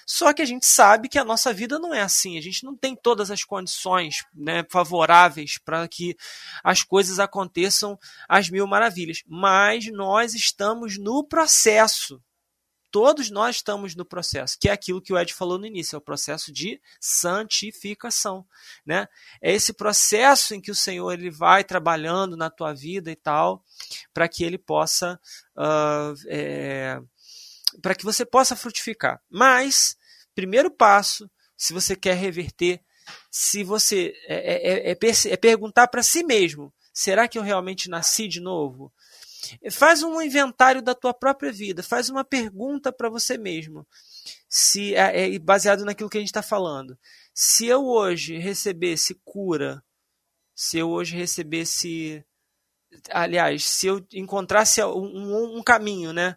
Só que a gente sabe que a nossa vida não é assim. A gente não tem todas as condições né, favoráveis para que as coisas aconteçam às mil maravilhas. Mas nós estamos no processo todos nós estamos no processo, que é aquilo que o Ed falou no início, é o processo de santificação, né? É esse processo em que o Senhor ele vai trabalhando na tua vida e tal, para que ele possa, uh, é, para que você possa frutificar. Mas, primeiro passo, se você quer reverter, se você é, é, é, é perguntar para si mesmo, será que eu realmente nasci de novo? Faz um inventário da tua própria vida, faz uma pergunta para você mesmo, se é, é, baseado naquilo que a gente está falando. Se eu hoje recebesse cura, se eu hoje recebesse, aliás, se eu encontrasse um, um, caminho, né?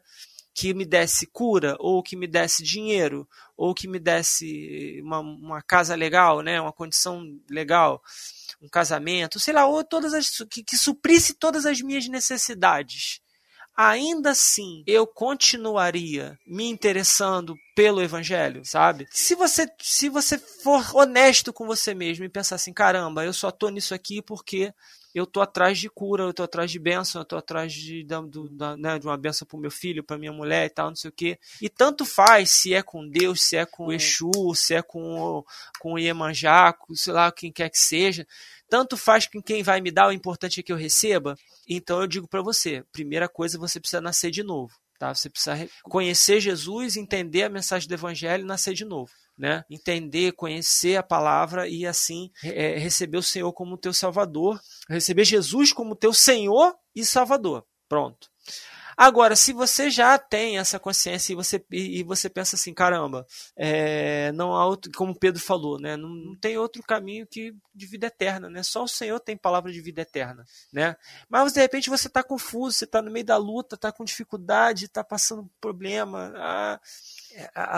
que me desse cura, ou que me desse dinheiro, ou que me desse uma, uma casa legal, né, uma condição legal, um casamento, sei lá, ou todas as que, que suprisse todas as minhas necessidades. Ainda assim, eu continuaria me interessando pelo evangelho, sabe? Se você se você for honesto com você mesmo e pensar assim, caramba, eu só tô nisso aqui porque eu tô atrás de cura, eu tô atrás de bênção, eu tô atrás de, da, do, da, né, de uma bênção pro meu filho, pra minha mulher e tal, não sei o quê. E tanto faz se é com Deus, se é com o Exu, se é com o, com o Iemanjá, sei lá, quem quer que seja. Tanto faz com quem vai me dar, o importante é que eu receba. Então eu digo para você, primeira coisa, você precisa nascer de novo. Tá? Você precisa conhecer Jesus, entender a mensagem do Evangelho e nascer de novo né? Entender, conhecer a palavra e assim é, receber o Senhor como teu Salvador, receber Jesus como teu Senhor e Salvador. Pronto. Agora, se você já tem essa consciência e você, e você pensa assim, caramba, é, não há outro, como Pedro falou, né, não, não, tem outro caminho que de vida eterna, né? Só o Senhor tem palavra de vida eterna, né? Mas de repente você está confuso, você está no meio da luta, está com dificuldade, está passando problema, ah,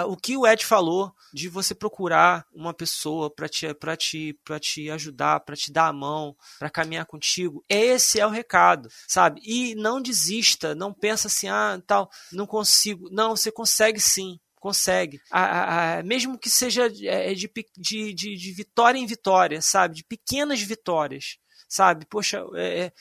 o que o Ed falou de você procurar uma pessoa para te, pra te, te ajudar, para te dar a mão, para caminhar contigo, esse é o recado, sabe? E não desista, não pensa assim, ah, tal, não consigo. Não, você consegue sim consegue. A, a, a, mesmo que seja é, de, de, de, de, vitória em vitória, sabe? De pequenas vitórias sabe? Poxa, é, é,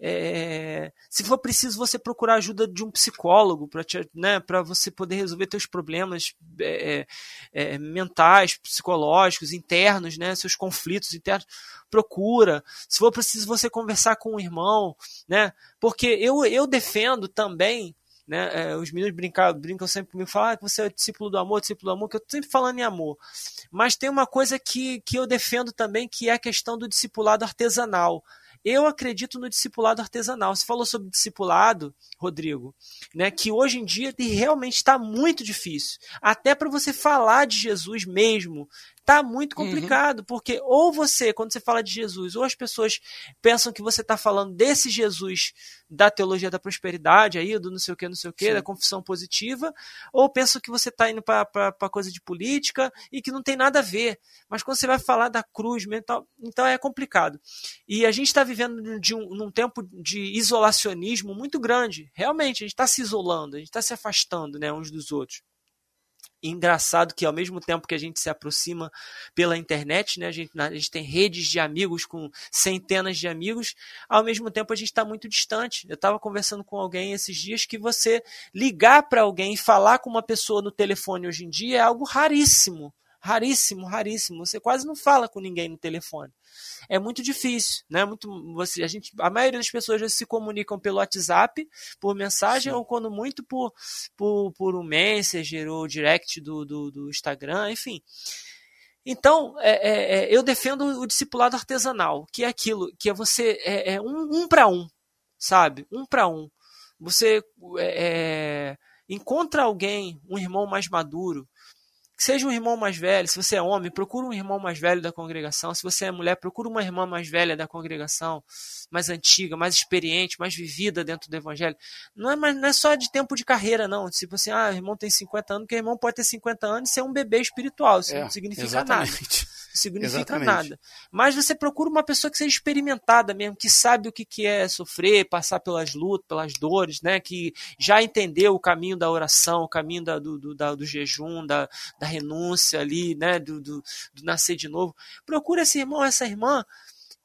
é, se for preciso você procurar ajuda de um psicólogo para né, você poder resolver seus problemas é, é, mentais, psicológicos, internos, né, seus conflitos internos, procura. Se for preciso você conversar com um irmão, né? Porque eu, eu defendo também né? É, os meninos brincam, brincam sempre comigo, falam ah, que você é discípulo do amor, discípulo do amor, que eu estou sempre falando em amor. Mas tem uma coisa que, que eu defendo também, que é a questão do discipulado artesanal. Eu acredito no discipulado artesanal. Você falou sobre discipulado, Rodrigo, né? Que hoje em dia realmente está muito difícil. Até para você falar de Jesus mesmo, tá muito uhum. complicado, uhum. porque ou você, quando você fala de Jesus, ou as pessoas pensam que você está falando desse Jesus da teologia da prosperidade, aí, do não sei o que, não sei o que, da confissão positiva, ou pensam que você está indo para coisa de política e que não tem nada a ver. Mas quando você vai falar da cruz, mental, então é complicado. E a gente está vivendo de um, num tempo de isolacionismo muito grande. Realmente, a gente está se isolando, a gente está se afastando né, uns dos outros engraçado que ao mesmo tempo que a gente se aproxima pela internet, né, a gente, a gente tem redes de amigos com centenas de amigos, ao mesmo tempo a gente está muito distante. Eu estava conversando com alguém esses dias que você ligar para alguém e falar com uma pessoa no telefone hoje em dia é algo raríssimo raríssimo, raríssimo. Você quase não fala com ninguém no telefone. É muito difícil, né? Muito, você, a, gente, a maioria das pessoas já se comunicam pelo WhatsApp, por mensagem, Sim. ou quando muito por, por, por um Messenger ou direct do, do, do Instagram, enfim. Então, é, é, é, eu defendo o discipulado artesanal, que é aquilo, que é você é, é um, um para um, sabe? Um para um. Você é, encontra alguém, um irmão mais maduro, seja um irmão mais velho, se você é homem, procura um irmão mais velho da congregação. Se você é mulher, procura uma irmã mais velha da congregação, mais antiga, mais experiente, mais vivida dentro do evangelho. Não é, mais, não é só de tempo de carreira, não. Tipo assim, ah, o irmão tem 50 anos, porque o irmão pode ter 50 anos e ser um bebê espiritual. Isso é, não significa exatamente. nada significa Exatamente. nada. Mas você procura uma pessoa que seja experimentada mesmo, que sabe o que, que é sofrer, passar pelas lutas, pelas dores, né? Que já entendeu o caminho da oração, o caminho da, do, do, da, do jejum, da, da renúncia ali, né? Do, do, do nascer de novo. Procura esse irmão, essa irmã.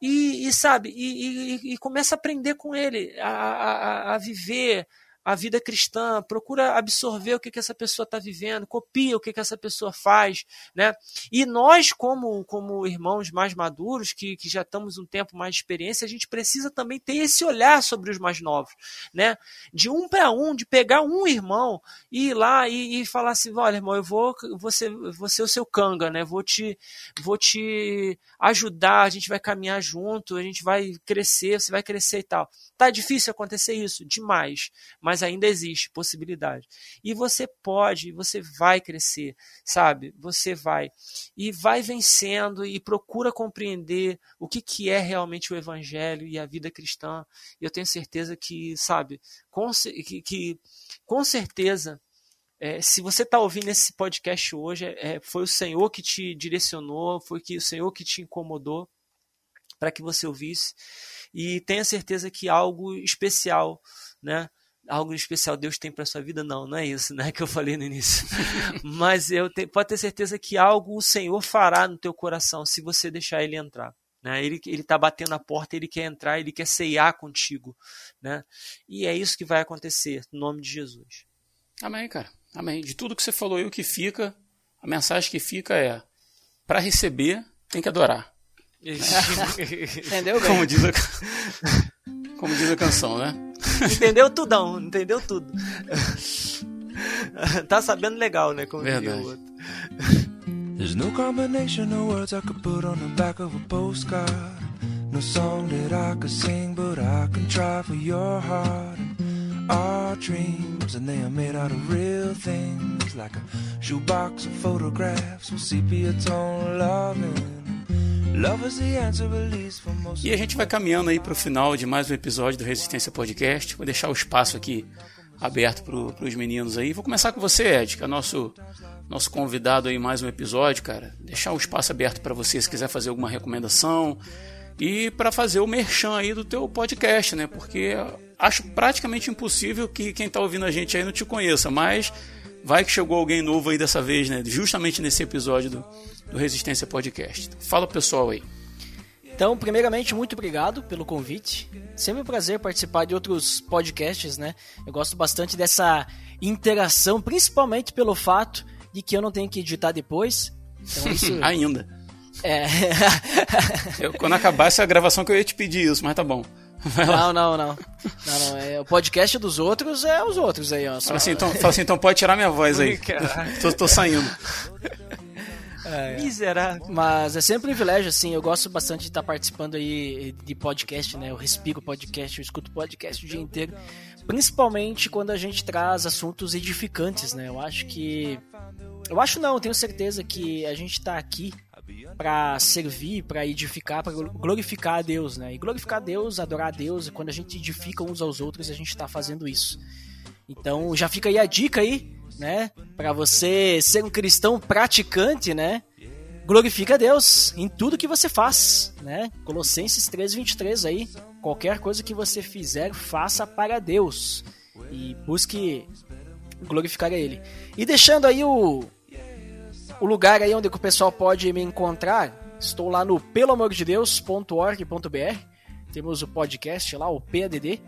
E, e sabe, e, e, e começa a aprender com ele, a, a, a viver, a vida cristã, procura absorver o que, que essa pessoa está vivendo, copia o que, que essa pessoa faz, né? E nós, como, como irmãos mais maduros, que, que já estamos um tempo mais de experiência, a gente precisa também ter esse olhar sobre os mais novos, né? De um para um, de pegar um irmão e ir lá e, e falar assim, olha, irmão, eu vou, ser, vou ser o seu canga, né? Vou te, vou te ajudar, a gente vai caminhar junto, a gente vai crescer, você vai crescer e tal. Tá difícil acontecer isso? Demais. Mas ainda existe possibilidade. E você pode, você vai crescer, sabe? Você vai. E vai vencendo e procura compreender o que, que é realmente o Evangelho e a vida cristã. E eu tenho certeza que, sabe, com, que, que com certeza. É, se você está ouvindo esse podcast hoje, é, é, foi o Senhor que te direcionou, foi que o Senhor que te incomodou para que você ouvisse e tenha certeza que algo especial, né? Algo especial Deus tem para sua vida? Não, não é isso, né? Que eu falei no início. Mas eu te, pode ter certeza que algo o Senhor fará no teu coração se você deixar Ele entrar. Né? Ele está batendo a porta, ele quer entrar, ele quer ceiar contigo, né? E é isso que vai acontecer, no nome de Jesus. Amém, cara. Amém. De tudo que você falou aí, o que fica, a mensagem que fica é: para receber tem que adorar. Entendeu, Como diz, a... Como diz a canção, né? Entendeu tudão, entendeu tudo. tá sabendo legal, né? Como Verdade. o outro. There's no combination of words I could put on the back of a postcard. No song that I could sing, but I can try for your heart. Our dreams, and they are made out of real things, like a shoebox of photographs with sepia tone loving. E a gente vai caminhando aí para o final de mais um episódio do Resistência Podcast. Vou deixar o espaço aqui aberto para os meninos aí. Vou começar com você, Ed, que é nosso nosso convidado aí mais um episódio, cara. Deixar o espaço aberto para você se quiser fazer alguma recomendação e para fazer o merchan aí do teu podcast, né? Porque acho praticamente impossível que quem está ouvindo a gente aí não te conheça, mas vai que chegou alguém novo aí dessa vez, né? Justamente nesse episódio do, do Resistência Podcast. Fala pessoal aí. Então, primeiramente, muito obrigado pelo convite. Sempre um prazer participar de outros podcasts, né? Eu gosto bastante dessa interação, principalmente pelo fato de que eu não tenho que editar depois. Então, isso... Ainda. É. eu, quando acabasse a gravação que eu ia te pedir isso, mas tá bom. Não, não, não, não. não, É, o podcast dos outros é os outros aí, ó. Só... Fala, assim, então, fala assim, então pode tirar minha voz aí. tô, tô saindo. É, Miserável. Mas é sempre um privilégio, assim. Eu gosto bastante de estar participando aí de podcast, né? Eu respiro podcast, eu escuto podcast o dia inteiro. Principalmente quando a gente traz assuntos edificantes, né? Eu acho que. Eu acho não, eu tenho certeza que a gente está aqui para servir, para edificar, para glorificar a Deus, né? E glorificar a Deus, adorar a Deus, quando a gente edifica uns aos outros, a gente está fazendo isso. Então já fica aí a dica aí né? Para você ser um cristão praticante, né? Glorifica a Deus em tudo que você faz, né? Colossenses 3:23 aí, qualquer coisa que você fizer, faça para Deus e busque glorificar a ele. E deixando aí o o lugar aí onde o pessoal pode me encontrar, estou lá no peloamordedeus.org.br. Temos o podcast lá, o PADD.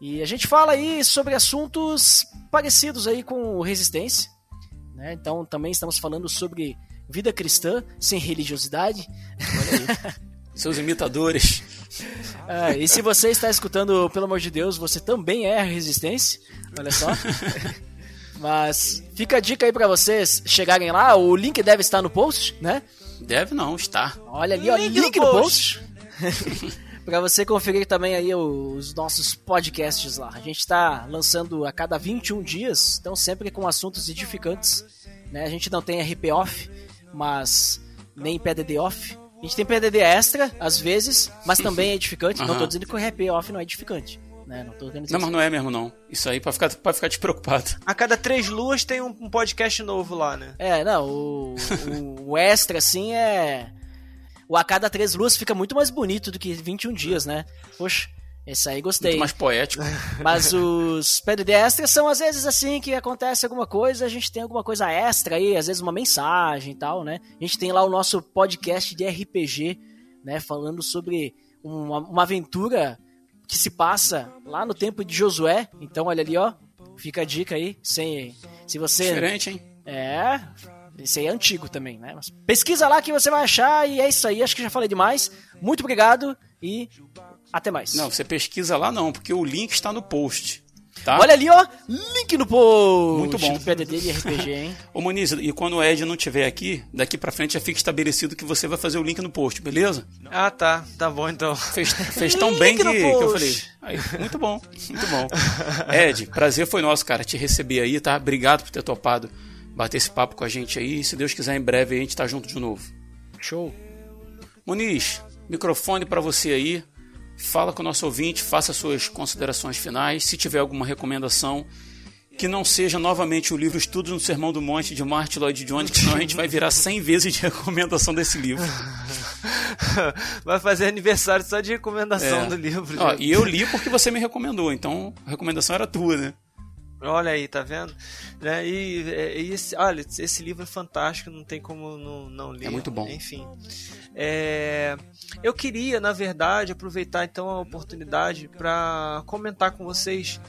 E a gente fala aí sobre assuntos parecidos aí com resistência. Né? Então também estamos falando sobre vida cristã sem religiosidade. Seus imitadores. Ah, e se você está escutando, pelo amor de Deus, você também é a resistência. Olha só. Mas fica a dica aí pra vocês chegarem lá. O link deve estar no post, né? Deve não, está. Olha ali, ó, Link link, no no post. pra você conferir também aí os nossos podcasts lá. A gente tá lançando a cada 21 dias, então sempre com assuntos edificantes. Né? A gente não tem RP off, mas nem PDD off. A gente tem PDD extra, às vezes, mas também é edificante. Não tô Aham. dizendo que o RP off não é edificante. Né? Não tô querendo Não, mas não é mesmo não. Isso aí pode ficar, pode ficar despreocupado. A cada três luas tem um, um podcast novo lá, né? É, não, o, o, o extra, assim, é. O a cada três luas fica muito mais bonito do que 21 dias, né? Poxa, esse aí gostei. Muito mais poético. Mas os PDD extras são às vezes assim que acontece alguma coisa, a gente tem alguma coisa extra aí, às vezes uma mensagem e tal, né? A gente tem lá o nosso podcast de RPG, né? Falando sobre uma, uma aventura que se passa lá no tempo de Josué. Então, olha ali, ó. Fica a dica aí. Se, se você. Diferente, hein? É. Esse aí é antigo também, né? Mas pesquisa lá que você vai achar e é isso aí. Acho que já falei demais. Muito obrigado e até mais. Não, você pesquisa lá não, porque o link está no post. Tá? Olha ali, ó. Link no post. Muito bom. do PDD de RPG, hein? Ô Moniz, e quando o Ed não estiver aqui, daqui pra frente já fica estabelecido que você vai fazer o link no post, beleza? Ah, tá. Tá bom então. Fez, fez tão bem que, que eu post. falei. Aí, muito bom, muito bom. Ed, prazer foi nosso, cara, te receber aí, tá? Obrigado por ter topado bater esse papo com a gente aí. Se Deus quiser, em breve a gente tá junto de novo. Show. Muniz, microfone pra você aí. Fala com o nosso ouvinte, faça suas considerações finais. Se tiver alguma recomendação, que não seja novamente o livro Estudos no Sermão do Monte de Martin Lloyd Jones, que senão a gente vai virar 100 vezes de recomendação desse livro. Vai fazer aniversário só de recomendação É. do livro. Ó, e eu li porque você me recomendou, então a recomendação era tua, né? Olha aí, tá vendo? Né? E, e esse, olha, esse livro é fantástico, não tem como não, não ler. É muito bom. Enfim. É, eu queria, na verdade, aproveitar então a oportunidade para comentar com vocês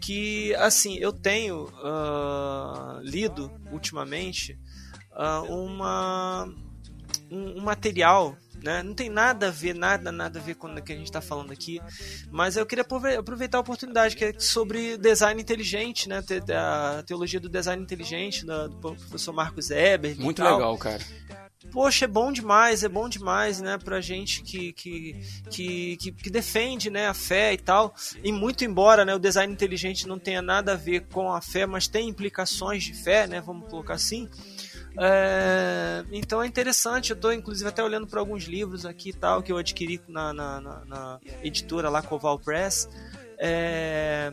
que, assim, eu tenho ah, lido ultimamente ah, uma, um, um material. Né? Não tem nada a ver, nada, nada a ver com o que a gente está falando aqui, mas eu queria aprove- aproveitar a oportunidade que é sobre design inteligente, né? A teologia do design inteligente do professor Marcos Eber. Muito legal, cara. Poxa, é bom demais, é bom demais, né, pra gente que, que, que, que, que defende, né, a fé e tal. E muito embora, né, o design inteligente não tenha nada a ver com a fé, mas tem implicações de fé, né, vamos colocar assim. É, então é interessante, eu estou inclusive até olhando para alguns livros aqui e tal, que eu adquiri na, na, na- na editora lá, Coval Press. É,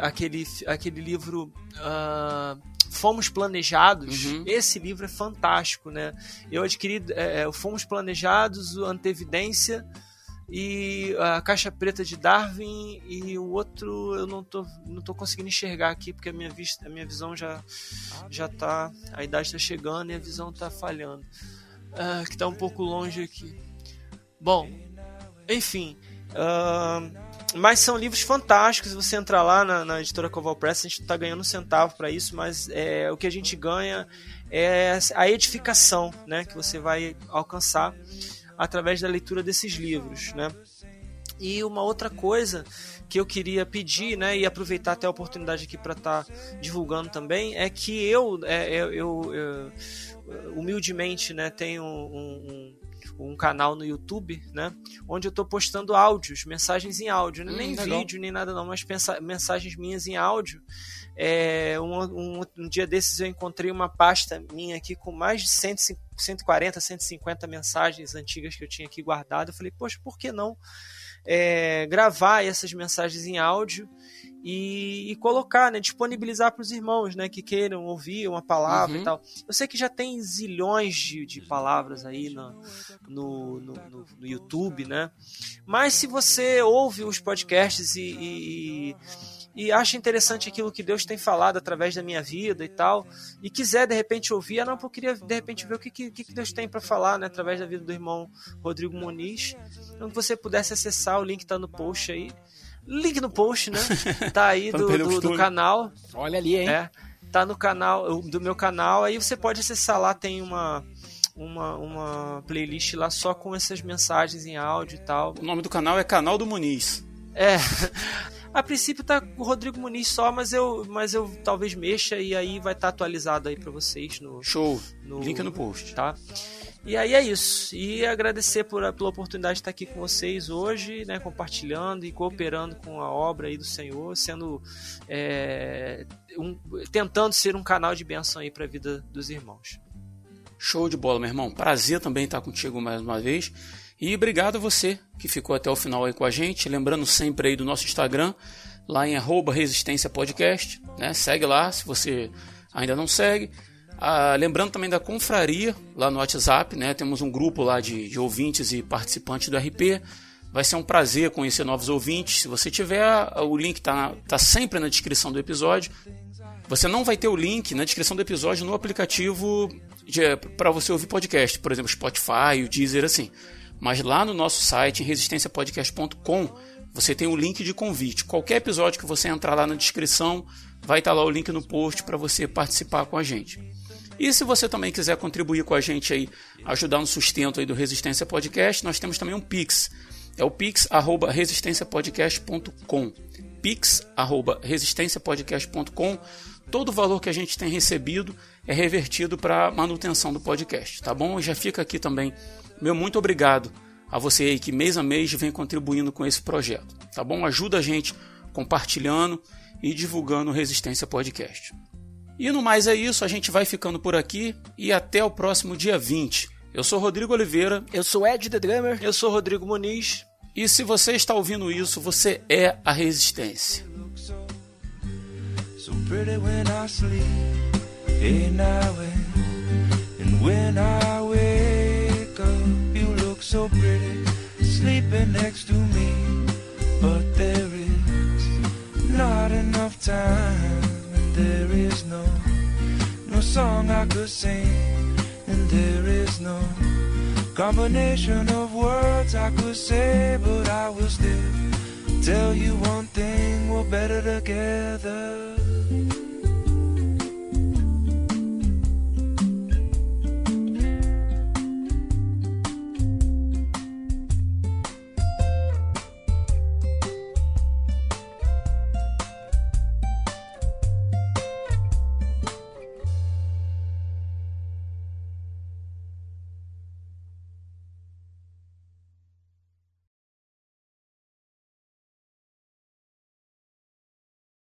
aquele, aquele livro ah, Fomos Planejados, Uhum. esse livro é fantástico, né? Eu adquiri é, é, o Fomos Planejados, o Antevidência e a Caixa Preta de Darwin e o outro eu não tô, não tô conseguindo enxergar aqui porque a minha vista, a minha visão já já tá, a idade está chegando e a visão tá falhando. Ah, que tá um pouco longe aqui. Bom, enfim, ahn, mas são livros fantásticos. Se você entrar lá na, na editora Coval Press, a gente está ganhando um centavo para isso, mas é, o que a gente ganha é a edificação né, que você vai alcançar através da leitura desses livros. Né? E uma outra coisa que eu queria pedir, né, e aproveitar até a oportunidade aqui para estar divulgando também, é que eu, é, eu, eu- eu, humildemente, né, tenho um, um, um canal no YouTube, né, onde eu estou postando áudios, mensagens em áudio, né, Hum, nem legal. vídeo nem nada não, mas pensa- mensagens minhas em áudio. É, um, um, um dia desses eu encontrei uma pasta minha aqui com mais de 150, 140, 150 mensagens antigas que eu tinha aqui guardado. Eu falei, poxa, por que não é, gravar essas mensagens em áudio e, e colocar, né, disponibilizar para os irmãos né, que queiram ouvir uma palavra Uhum. e tal. Eu sei que já tem zilhões de, de palavras aí no, no, no, no- no YouTube, né? Mas se você ouve os podcasts e, e, e acha interessante aquilo que Deus tem falado através da minha vida e tal, e quiser de repente ouvir, ah, não, eu queria de repente ver o que, que, que Deus tem para falar né, através da vida do irmão Rodrigo Muniz. Então, que você pudesse acessar, o link tá no post aí. Link no post, né? Tá aí não do, do, do canal. Olha ali, hein? É, tá no canal do meu canal. Aí você pode acessar lá, tem uma, uma, uma playlist lá só com essas mensagens em áudio e tal. O nome do canal é Canal do Muniz. É. A princípio tá o Rodrigo Muniz só, mas eu, mas eu talvez mexa e aí vai estar tá atualizado aí para vocês no Show. No, Link no post. Tá? E aí é isso. E agradecer por, pela oportunidade de estar aqui com vocês hoje, né, compartilhando e cooperando com a obra aí do Senhor, sendo é, um, tentando ser um canal de bênção aí para a vida dos irmãos. Show de bola, meu irmão. Prazer também estar contigo mais uma vez. E obrigado a você que ficou até o final aí com a gente. Lembrando sempre aí do nosso Instagram, lá em Resistência Podcast. Né? Segue lá se você ainda não segue. Ah, lembrando também da confraria lá no WhatsApp, né? Temos um grupo lá de, de, ouvintes e participantes do RP. Vai ser um prazer conhecer novos ouvintes. Se você tiver, o link está tá sempre na descrição do episódio. Você não vai ter o link na descrição do episódio no aplicativo para você ouvir podcast, por exemplo, Spotify, o Deezer, assim. Mas lá no nosso site, resistenciapodcast.com, você tem o link de convite. Qualquer episódio que você entrar lá na descrição, vai estar lá o link no post para você participar com a gente. E se você também quiser contribuir com a gente aí, ajudar no sustento aí do Resistência Podcast, nós temos também um Pix. É o pix@resistenciapodcast.com. pix@resistenciapodcast.com. Todo o valor que a gente tem recebido é revertido para manutenção do podcast, tá bom? Já fica aqui também meu muito obrigado a você aí que mês a mês vem contribuindo com esse projeto, tá bom? Ajuda a gente compartilhando e divulgando o Resistência Podcast. E no mais é isso, a gente vai ficando por aqui e até o próximo dia 20. Eu sou Rodrigo Oliveira. Eu sou Ed The Drummer. Eu sou Rodrigo Muniz. E se você está ouvindo isso, você é a Resistência. So so pretty, sleeping next to me, but there is not enough time. And there is no no song I could sing, and there is no combination of words I could say, but I will still tell you one thing: we're better together.